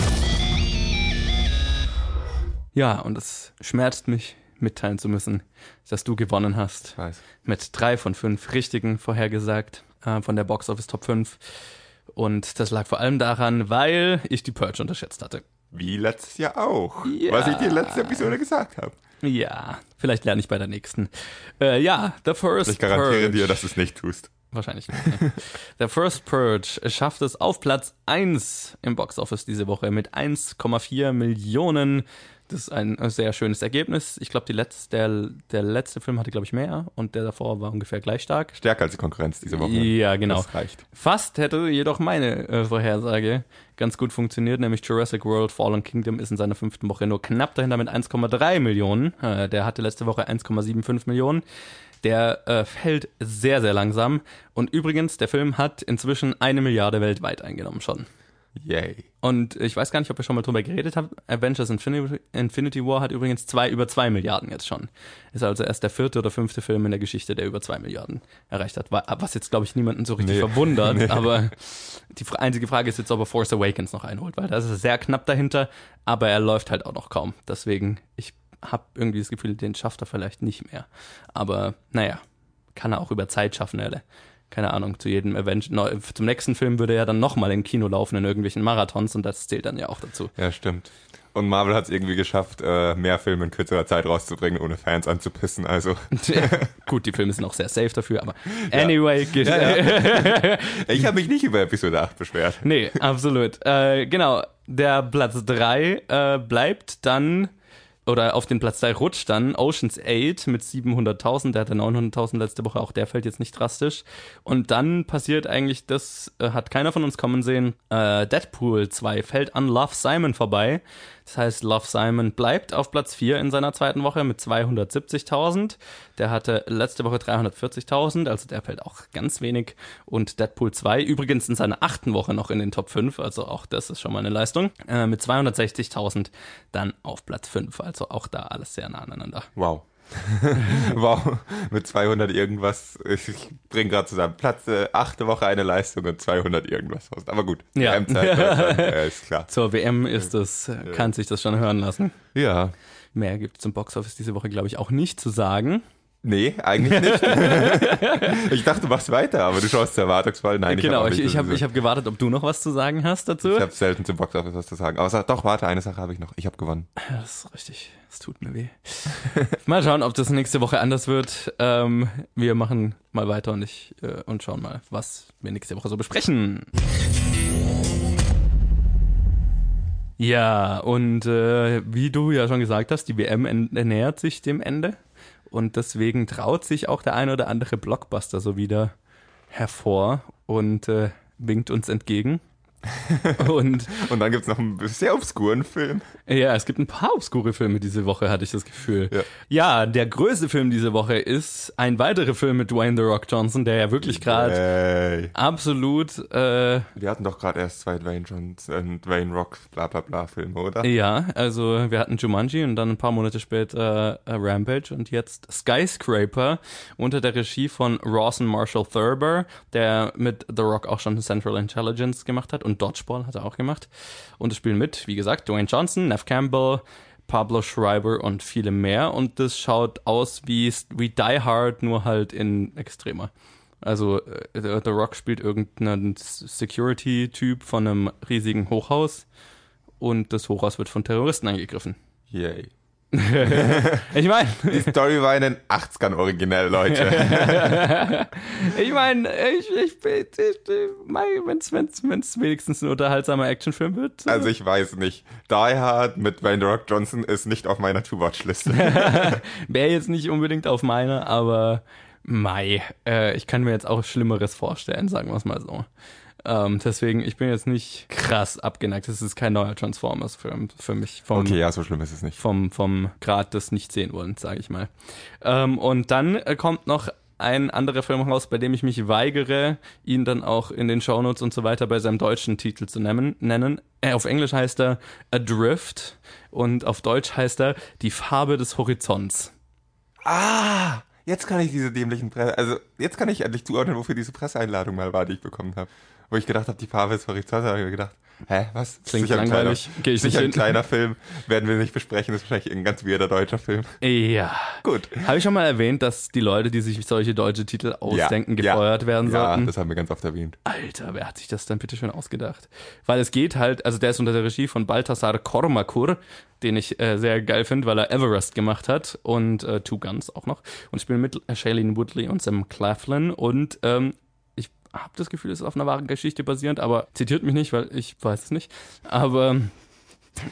ja, und es schmerzt mich mitteilen zu müssen, dass du gewonnen hast weiß. mit drei von fünf richtigen vorhergesagt äh, von der Box Office Top 5. Und das lag vor allem daran, weil ich die Purge unterschätzt hatte. Wie letztes Jahr auch. Ja. Was ich dir in letzter Episode gesagt habe. Ja, vielleicht lerne ich bei der nächsten. Äh, ja, The First Ich garantiere Purge. dir, dass du es nicht tust. Wahrscheinlich nicht. ne? The First Purge schafft es auf Platz 1 im Box Office diese Woche mit 1,4 Millionen. Das ist ein sehr schönes Ergebnis. Ich glaube, die letz- der, der letzte Film hatte, glaube ich, mehr und der davor war ungefähr gleich stark. Stärker als die Konkurrenz diese Woche. Ja, genau. Das reicht. Fast hätte jedoch meine äh, Vorhersage ganz gut funktioniert, nämlich Jurassic World Fallen Kingdom ist in seiner fünften Woche nur knapp dahinter mit 1,3 Millionen. Äh, der hatte letzte Woche 1,75 Millionen. Der äh, fällt sehr, sehr langsam. Und übrigens, der Film hat inzwischen eine Milliarde weltweit eingenommen schon. Yay. Und ich weiß gar nicht, ob ihr schon mal drüber geredet habt. Avengers Infinity, Infinity War hat übrigens zwei, über zwei Milliarden jetzt schon. Ist also erst der vierte oder fünfte Film in der Geschichte, der über zwei Milliarden erreicht hat. Wa- Was jetzt, glaube ich, niemanden so richtig Nee. verwundert. Nee. Aber die einzige Frage ist jetzt, ob er Force Awakens noch einholt, weil das ist sehr knapp dahinter. Aber er läuft halt auch noch kaum. Deswegen, ich habe irgendwie das Gefühl, den schafft er vielleicht nicht mehr. Aber naja, kann er auch über Zeit schaffen, Alter. Keine Ahnung, zu jedem Event, zum nächsten Film würde er dann nochmal im Kino laufen in irgendwelchen Marathons und das zählt dann ja auch dazu. Ja, stimmt. Und Marvel hat es irgendwie geschafft, äh, mehr Filme in kürzerer Zeit rauszubringen, ohne Fans anzupissen. Also, Gut, die Filme sind auch sehr safe dafür, aber anyway, geht, ich habe mich nicht über Episode 8 beschwert. nee, absolut. Äh, genau, der Platz 3 äh, bleibt dann, oder auf den Platz 3 rutscht dann Oceans 8 mit 700.000, der hatte 900.000 letzte Woche, auch der fällt jetzt nicht drastisch. Und dann passiert eigentlich, das äh, hat keiner von uns kommen sehen, äh, Deadpool 2 fällt an Love Simon vorbei. Das heißt, Love Simon bleibt auf Platz 4 in seiner zweiten Woche mit 270.000. Der hatte letzte Woche 340.000, also der fällt auch ganz wenig. Und Deadpool 2 übrigens in seiner achten Woche noch in den Top 5, also auch das ist schon mal eine Leistung. Äh, mit 260.000 dann auf Platz 5, also auch da alles sehr nah aneinander. Wow. wow, mit 200 irgendwas. Ich, bringe gerade zusammen. Platz, äh, achte Woche eine Leistung und 200 irgendwas. Aber gut, Ja. WM-Zeit äh, ist klar. Zur WM ist das, äh, kann sich das schon hören lassen. Ja. Mehr gibt zum Boxoffice diese Woche, glaube ich, auch nicht zu sagen. Nee, eigentlich nicht. ich dachte, du machst weiter, aber du schaust sehr erwartungsvoll. Nein, ich genau, ich, habe ich hab gewartet, ob du noch was zu sagen hast dazu. Ich habe selten zum Boxoffice was zu sagen. Aber sag, doch, warte, eine Sache habe ich noch. Ich habe gewonnen. Ja, das ist richtig. Es tut mir weh. mal schauen, ob das nächste Woche anders wird. Ähm, wir machen mal weiter und ich äh, und schauen mal, was wir nächste Woche so besprechen. Ja, und äh, wie du ja schon gesagt hast, die WM nähert sich dem Ende. Und deswegen traut sich auch der ein oder andere Blockbuster so wieder hervor und äh, winkt uns entgegen. Und Und dann gibt's noch einen sehr obskuren Film. ja, es gibt ein paar obskure Filme diese Woche, hatte ich das Gefühl. Ja. Ja, der größte Film diese Woche ist ein weiterer Film mit Dwayne The Rock Johnson, der ja wirklich gerade Ey. absolut, äh, Wir hatten doch gerade erst zwei Dwayne Johnson, äh, Dwayne Rock, bla bla bla Filme, oder? ja, also wir hatten Jumanji und dann ein paar Monate später äh, Rampage und jetzt Skyscraper unter der Regie von Rawson Marshall Thurber, der mit The Rock auch schon Central Intelligence gemacht hat und Dodgeball hat er auch gemacht. Und es spielen mit, wie gesagt, Dwayne Johnson, Nev Campbell, Pablo Schreiber und viele mehr. Und das schaut aus wie, wie Die Hard, nur halt in extremer. Also äh, The Rock spielt irgendeinen Security-Typ von einem riesigen Hochhaus und das Hochhaus wird von Terroristen angegriffen. Yay. Ich meine, Die Story war in den 80ern originell, Leute. ich meine, ich, ich, ich, ich wenn es wenn's, wenn's wenigstens ein unterhaltsamer Actionfilm wird. Also ich weiß nicht. Die Hard mit Dwayne The Rock Johnson ist nicht auf meiner To-Watch-Liste. Wäre jetzt nicht unbedingt auf meiner, aber Mai, äh, ich kann mir jetzt auch Schlimmeres vorstellen, sagen wir es mal so. Ähm, deswegen, ich bin jetzt nicht krass abgeneigt. Das ist kein neuer Transformers-Film für mich. Vom, Okay, ja, so schlimm ist es nicht. vom, vom Grad des Nicht-Sehen-Wollens, sage ich mal. Ähm, und dann äh, kommt noch ein anderer Film raus, bei dem ich mich weigere, ihn dann auch in den Shownotes und so weiter bei seinem deutschen Titel zu nennen. nennen. Äh, auf Englisch heißt er Adrift und auf Deutsch heißt er Die Farbe des Horizonts. Ah, jetzt kann ich diese dämlichen Presse, also jetzt kann ich endlich zuordnen, wofür diese Presseeinladung mal war, die ich bekommen habe. Wo ich gedacht habe, die Farbe ist Horizont, habe ich mir gedacht, hä, was? Klingt Sicher ein langweilig. Kleiner, Geh ich sicher ein kleiner Film, werden wir nicht besprechen, das ist wahrscheinlich ein ganz weirder deutscher Film. Ja. Gut. Habe ich schon mal erwähnt, dass die Leute, die sich solche deutsche Titel ausdenken, ja, gefeuert werden Ja, sollten? das haben wir ganz oft erwähnt. Alter, wer hat sich das dann bitte schön ausgedacht? Weil es geht halt, also der ist unter der Regie von Balthasar Kormakur, den ich äh, sehr geil finde, weil er Everest gemacht hat und äh, Two Guns auch noch. Und spielen mit äh, Shailene Woodley und Sam Claflin und ähm, ich habe das Gefühl, es ist auf einer wahren Geschichte basierend, aber zitiert mich nicht, weil ich weiß es nicht. Aber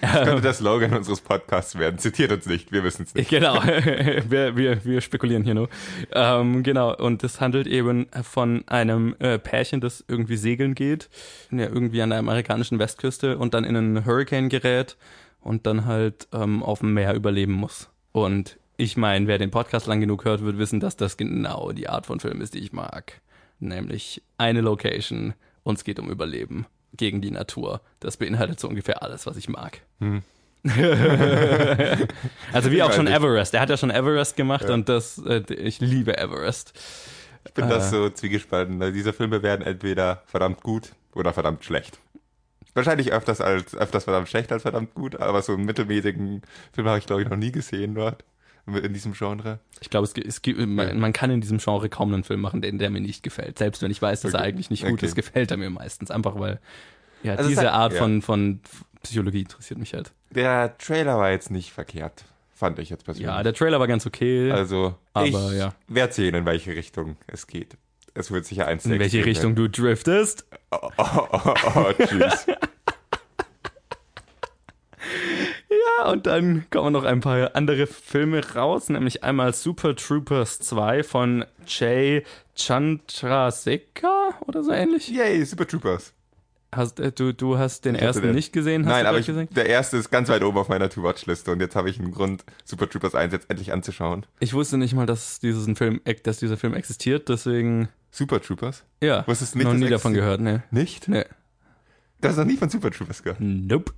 Das könnte der Slogan unseres Podcasts werden. Zitiert uns nicht, wir wissen es nicht. Genau, wir, wir, wir spekulieren hier nur. Ähm, genau, und es handelt eben von einem äh, Pärchen, das irgendwie segeln geht, ja, irgendwie an der amerikanischen Westküste und dann in einen Hurricane gerät und dann halt ähm, auf dem Meer überleben muss. Und ich meine, wer den Podcast lang genug hört, wird wissen, dass das genau die Art von Film ist, die ich mag. Nämlich eine Location und es geht um Überleben gegen die Natur. Das beinhaltet so ungefähr alles, was ich mag. also wie auch schon. Everest. Er hat ja schon Everest gemacht und das, äh, ich liebe Everest. Ich bin das so zwiegespalten. weil Diese Filme werden entweder verdammt gut oder verdammt schlecht. Wahrscheinlich öfters als öfters verdammt schlecht als verdammt gut, aber so einen mittelmäßigen Film habe ich glaube ich noch nie gesehen dort in diesem Genre. Ich glaube, es, es gibt, man, man kann in diesem Genre kaum einen Film machen, der, der mir nicht gefällt. Selbst wenn ich weiß, dass er Okay. eigentlich nicht gut Okay. ist, gefällt er mir meistens. Einfach weil ja, Also es diese hat- Art ja. von, von Psychologie interessiert mich halt. Der Trailer war jetzt nicht verkehrt, fand ich jetzt persönlich. Ja, der Trailer war ganz okay. also Aber, ich ja. werde sehen, in welche Richtung es geht. Es wird sicher eins in welche Richtung du driftest. Oh, oh, oh, oh, tschüss. Ja, und dann kommen noch ein paar andere Filme raus, nämlich einmal Super Troopers 2 von Jay Chandrasekhar oder so ähnlich. Yay, Super Troopers. Hast, äh, du, du hast den ersten den- nicht gesehen, hast Nein, du aber ich, der erste ist ganz weit oben auf meiner To-Watch-Liste und jetzt habe ich einen Grund, Super Troopers 1 jetzt endlich anzuschauen. Ich wusste nicht mal, dass, dieses Film, dass dieser Film existiert, deswegen, Super Troopers? ja, Wusstest du nicht, noch nie davon gehört, ne. Nicht? Ne. Du hast noch nie von Super Troopers gehört. Nope.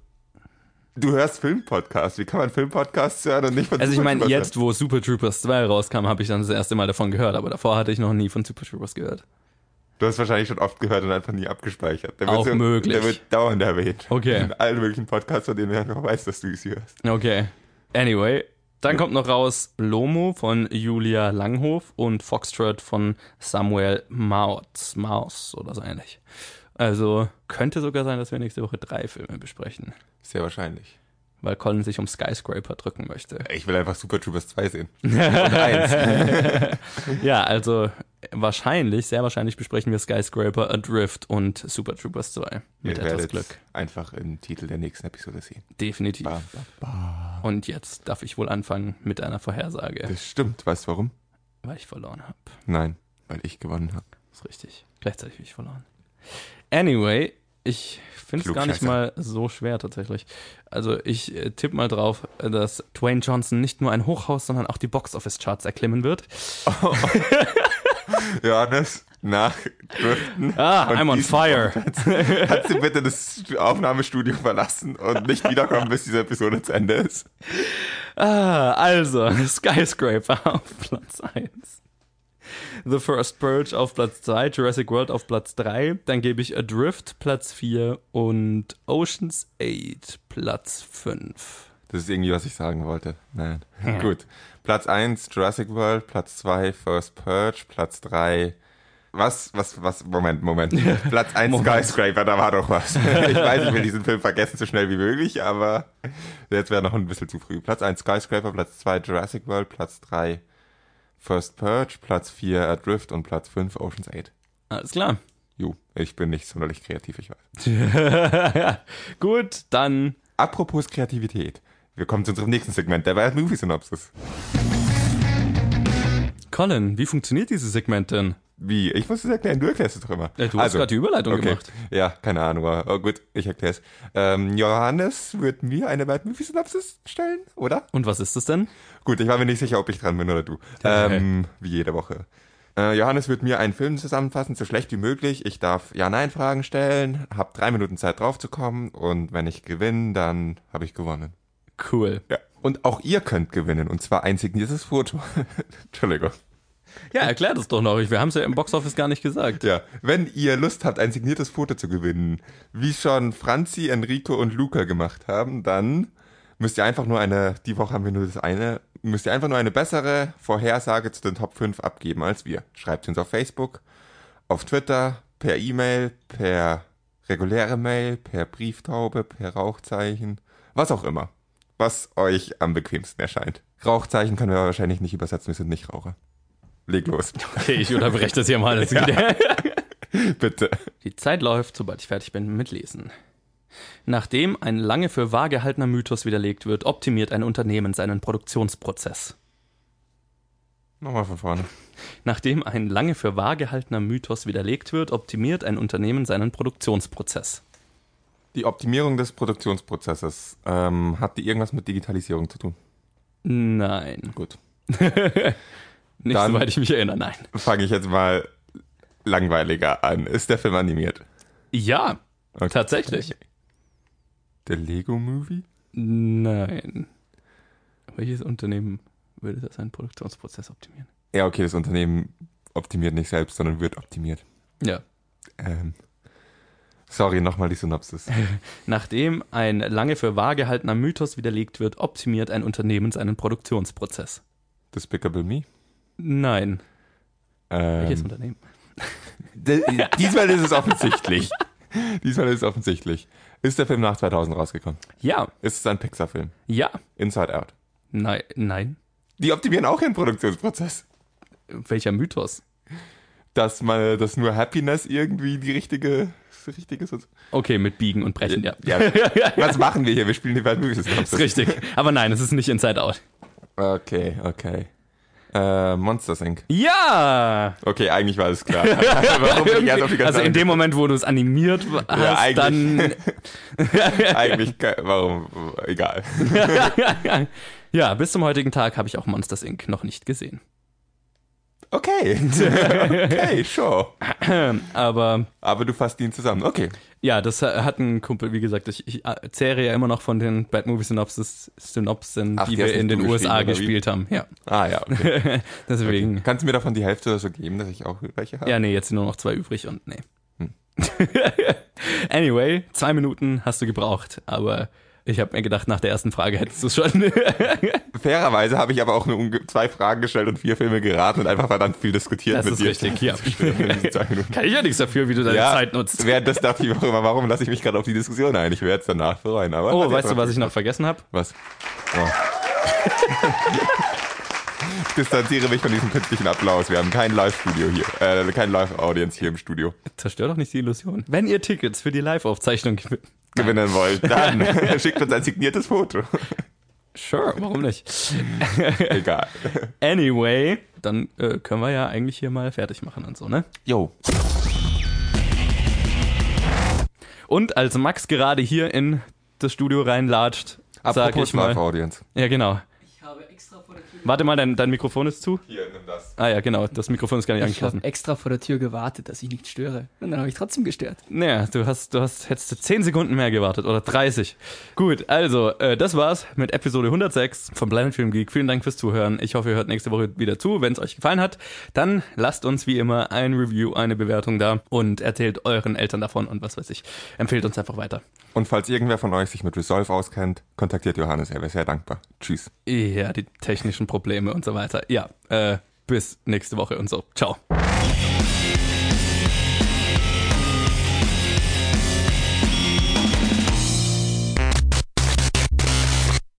Du hörst Filmpodcasts. Wie kann man Filmpodcasts hören und nicht von Also ich meine, Troopers jetzt, wo Super Troopers 2 rauskam, habe ich dann das erste Mal davon gehört, aber davor hatte ich noch nie von Super Troopers gehört. Du hast wahrscheinlich schon oft gehört und einfach nie abgespeichert. Der Auch so, möglich. Der wird dauernd erwähnt. Okay. In allen möglichen Podcasts, von denen du einfach weißt, dass du es hörst. Okay. Anyway, dann kommt noch raus Lomo von Julia Langhof und Foxtrot von Samuel Maus, Maus oder so ähnlich. Also könnte sogar sein, dass wir nächste Woche drei Filme besprechen, Sehr wahrscheinlich. weil Colin sich um Skyscraper drücken möchte. Ich will einfach Super Troopers 2 sehen. Und eins. Ja, also wahrscheinlich, sehr wahrscheinlich besprechen wir Skyscraper, Adrift und Super Troopers 2 mit Ihr etwas Glück. einfach im Titel der nächsten Episode sehen. Definitiv. Ba, ba, ba. Und jetzt darf ich wohl anfangen mit einer Vorhersage, Das stimmt. Weißt du warum? weil ich verloren habe. Nein, weil ich gewonnen habe. ist richtig. Gleichzeitig habe ich verloren. Anyway, Ich finde es gar nicht mal so schwer tatsächlich. Also ich äh, tippe mal drauf, äh, dass Dwayne Johnson nicht nur ein Hochhaus, sondern auch die Box-Office-Charts erklimmen wird. Johannes, nach Driften. Ah, I'm on fire. Kannst du bitte das Aufnahmestudio verlassen und nicht wiederkommen, bis diese Episode zu Ende ist? Ah, also, Skyscraper auf Platz 1. The First Purge auf Platz 2, Jurassic World auf Platz 3, dann gebe ich Adrift Platz 4 und Oceans 8 Platz 5. Das ist irgendwie, was ich sagen wollte. Nein. Gut. Platz 1, Jurassic World. Platz 2, First Purge. Platz 3, was, was, was, Moment, Moment. Platz 1, Moment. Skyscraper, da war doch was. ich weiß, ich will diesen Film vergessen, so schnell wie möglich, aber jetzt wäre noch ein bisschen zu früh. Platz 1, Skyscraper. Platz 2, Jurassic World. Platz 3, First Purge. Platz 4, Adrift. Und Platz 5, Ocean's 8. Alles klar. Ju, ich bin nicht sonderlich kreativ, ich weiß. Gut, dann Apropos Kreativität. Wir kommen zu unserem nächsten Segment, der Bad Movie Synopsis. Colin, wie funktioniert dieses Segment denn? Wie? Ich muss es erklären, du erklärst es doch immer. Ja, du hast gerade die Überleitung gemacht. Ja, keine Ahnung, aber oh, gut, ich erkläre es. Ähm, Johannes wird mir eine Bad Movie Synopsis stellen, oder? Und was ist das denn? Gut, ich war mir nicht sicher, ob ich dran bin oder du. Ähm, wie jede Woche. Äh, Johannes wird mir einen Film zusammenfassen, so schlecht wie möglich. Ich darf Ja-Nein-Fragen stellen, habe drei Minuten Zeit drauf zu kommen und wenn ich gewinne, dann habe ich gewonnen. Cool. Ja. Und auch ihr könnt gewinnen, und zwar ein signiertes Foto. Entschuldigung. Ja, erklär das doch noch. Wir haben es ja im Boxoffice gar nicht gesagt. Ja, wenn ihr Lust habt, ein signiertes Foto zu gewinnen, wie schon Franzi, Enrico und Luca gemacht haben, dann müsst ihr einfach nur eine, die Woche haben wir nur das eine, müsst ihr einfach nur eine bessere Vorhersage zu den Top 5 abgeben als wir. Schreibt uns auf Facebook, auf Twitter, per E-Mail, per reguläre Mail, per Brieftaube, per Rauchzeichen, was auch immer. Was euch am bequemsten erscheint. Rauchzeichen können wir wahrscheinlich nicht übersetzen, wir sind nicht Raucher. Leg los. Okay, ich unterbreche das hier mal. Das wieder. Bitte. Die Zeit läuft, sobald ich fertig bin mit Lesen. Nachdem ein lange für wahr gehaltener Mythos widerlegt wird, optimiert ein Unternehmen seinen Produktionsprozess. Nochmal von vorne. Nachdem ein lange für wahr gehaltener Mythos widerlegt wird, optimiert ein Unternehmen seinen Produktionsprozess. Die Optimierung des Produktionsprozesses, ähm, hat die irgendwas mit Digitalisierung zu tun? Nein. Gut. Nicht Dann- soweit ich mich erinnere, nein. Fange ich jetzt mal langweiliger an. Ist der Film animiert? Ja, Okay. tatsächlich. Der Lego Movie? Nein. Welches Unternehmen würde das seinen Produktionsprozess optimieren? Ja, okay, das Unternehmen optimiert nicht selbst, sondern wird optimiert. Ja. Ähm, sorry, nochmal die Synopsis. Nachdem ein lange für wahr gehaltener Mythos widerlegt wird, optimiert ein Unternehmen seinen Produktionsprozess. Despicable Me? Nein. Welches Ähm, Unternehmen? d- diesmal ist es offensichtlich. diesmal ist es offensichtlich. Ist der Film nach 2000 rausgekommen? Ja. Ist es ein Pixar-Film? Ja. Inside Out. Nein. Nein. Die optimieren auch ihren Produktionsprozess. Welcher Mythos? dass man, dass nur Happiness irgendwie die richtige, ist. Okay, mit Biegen und Brechen, ja. Ja, was machen wir hier? Wir spielen die beiden Movies. Ist richtig. Aber nein, es ist nicht Inside Out. Okay, okay. Äh, Monsters Inc. Ja! Okay, eigentlich war es klar. Also in dem Moment, wo du es animiert hast, dann. eigentlich- eigentlich, ke- warum, egal. ja, bis zum heutigen Tag habe ich auch Monsters Inc. noch nicht gesehen. Okay. okay, sure. Aber Aber du fasst ihn zusammen. Okay. ja, das hat ein Kumpel, wie gesagt, ich, ich äh, zehre ja immer noch von den Bad Movie Synopsis, Synopsen, Ach, die die wir in den USA gespielt haben. Ja, Ah ja, okay. deswegen. Kannst du mir davon die Hälfte oder so geben, dass ich auch welche habe? Ja, nee, jetzt sind nur noch zwei übrig und nee. Hm. anyway, zwei Minuten hast du gebraucht, aber ich habe mir gedacht, nach der ersten Frage hättest du es schon. Fairerweise habe ich aber auch nur zwei Fragen gestellt und vier Filme geraten und einfach verdammt viel diskutiert Das mit ist dir. richtig, ja. In diesen zwei Minuten. Kann ich ja nichts dafür, wie du deine ja, Zeit nutzt. Während das dachte ich auch immer, warum lasse ich mich gerade auf die Diskussion ein? Ich werde es danach freuen. Aber Oh, weißt du, was ich noch vergessen habe? Was? Oh. ich distanziere mich von diesem künstlichen Applaus. Wir haben kein Live-Studio hier, äh, kein Live-Audience hier im Studio. Zerstör doch nicht die Illusion. Wenn ihr Tickets für die Live-Aufzeichnung gewinnt. Gewinnen wollt, dann schickt uns ein signiertes Foto. Sure, warum nicht? Egal. Anyway, dann äh, können wir ja eigentlich hier mal fertig machen und so, ne? Jo. Und als Max gerade hier in das Studio reinlatscht, sage Apropos ich mal. Live-Audience. Ja, genau. Warte mal, dein, dein Mikrofon ist zu. Hier, nimm das. Ah ja, genau, das Mikrofon ist gar nicht Ich habe angeschlossen. extra vor der Tür gewartet, dass ich nicht störe. Und dann habe ich trotzdem gestört. Naja, du hast, du hast, hättest du 10 Sekunden mehr gewartet oder 30. Gut, also, äh, das war's mit Episode 106 vom Planet Film Geek. Vielen Dank fürs Zuhören. Ich hoffe, ihr hört nächste Woche wieder zu. Wenn es euch gefallen hat, dann lasst uns wie immer ein Review, eine Bewertung da und erzählt euren Eltern davon und was weiß ich. Empfehlt uns einfach weiter. Und falls irgendwer von euch sich mit Resolve auskennt, kontaktiert Johannes, er wäre sehr dankbar. Tschüss. Ja, die technischen Probleme und so weiter. Ja, äh, bis nächste Woche und so. Ciao.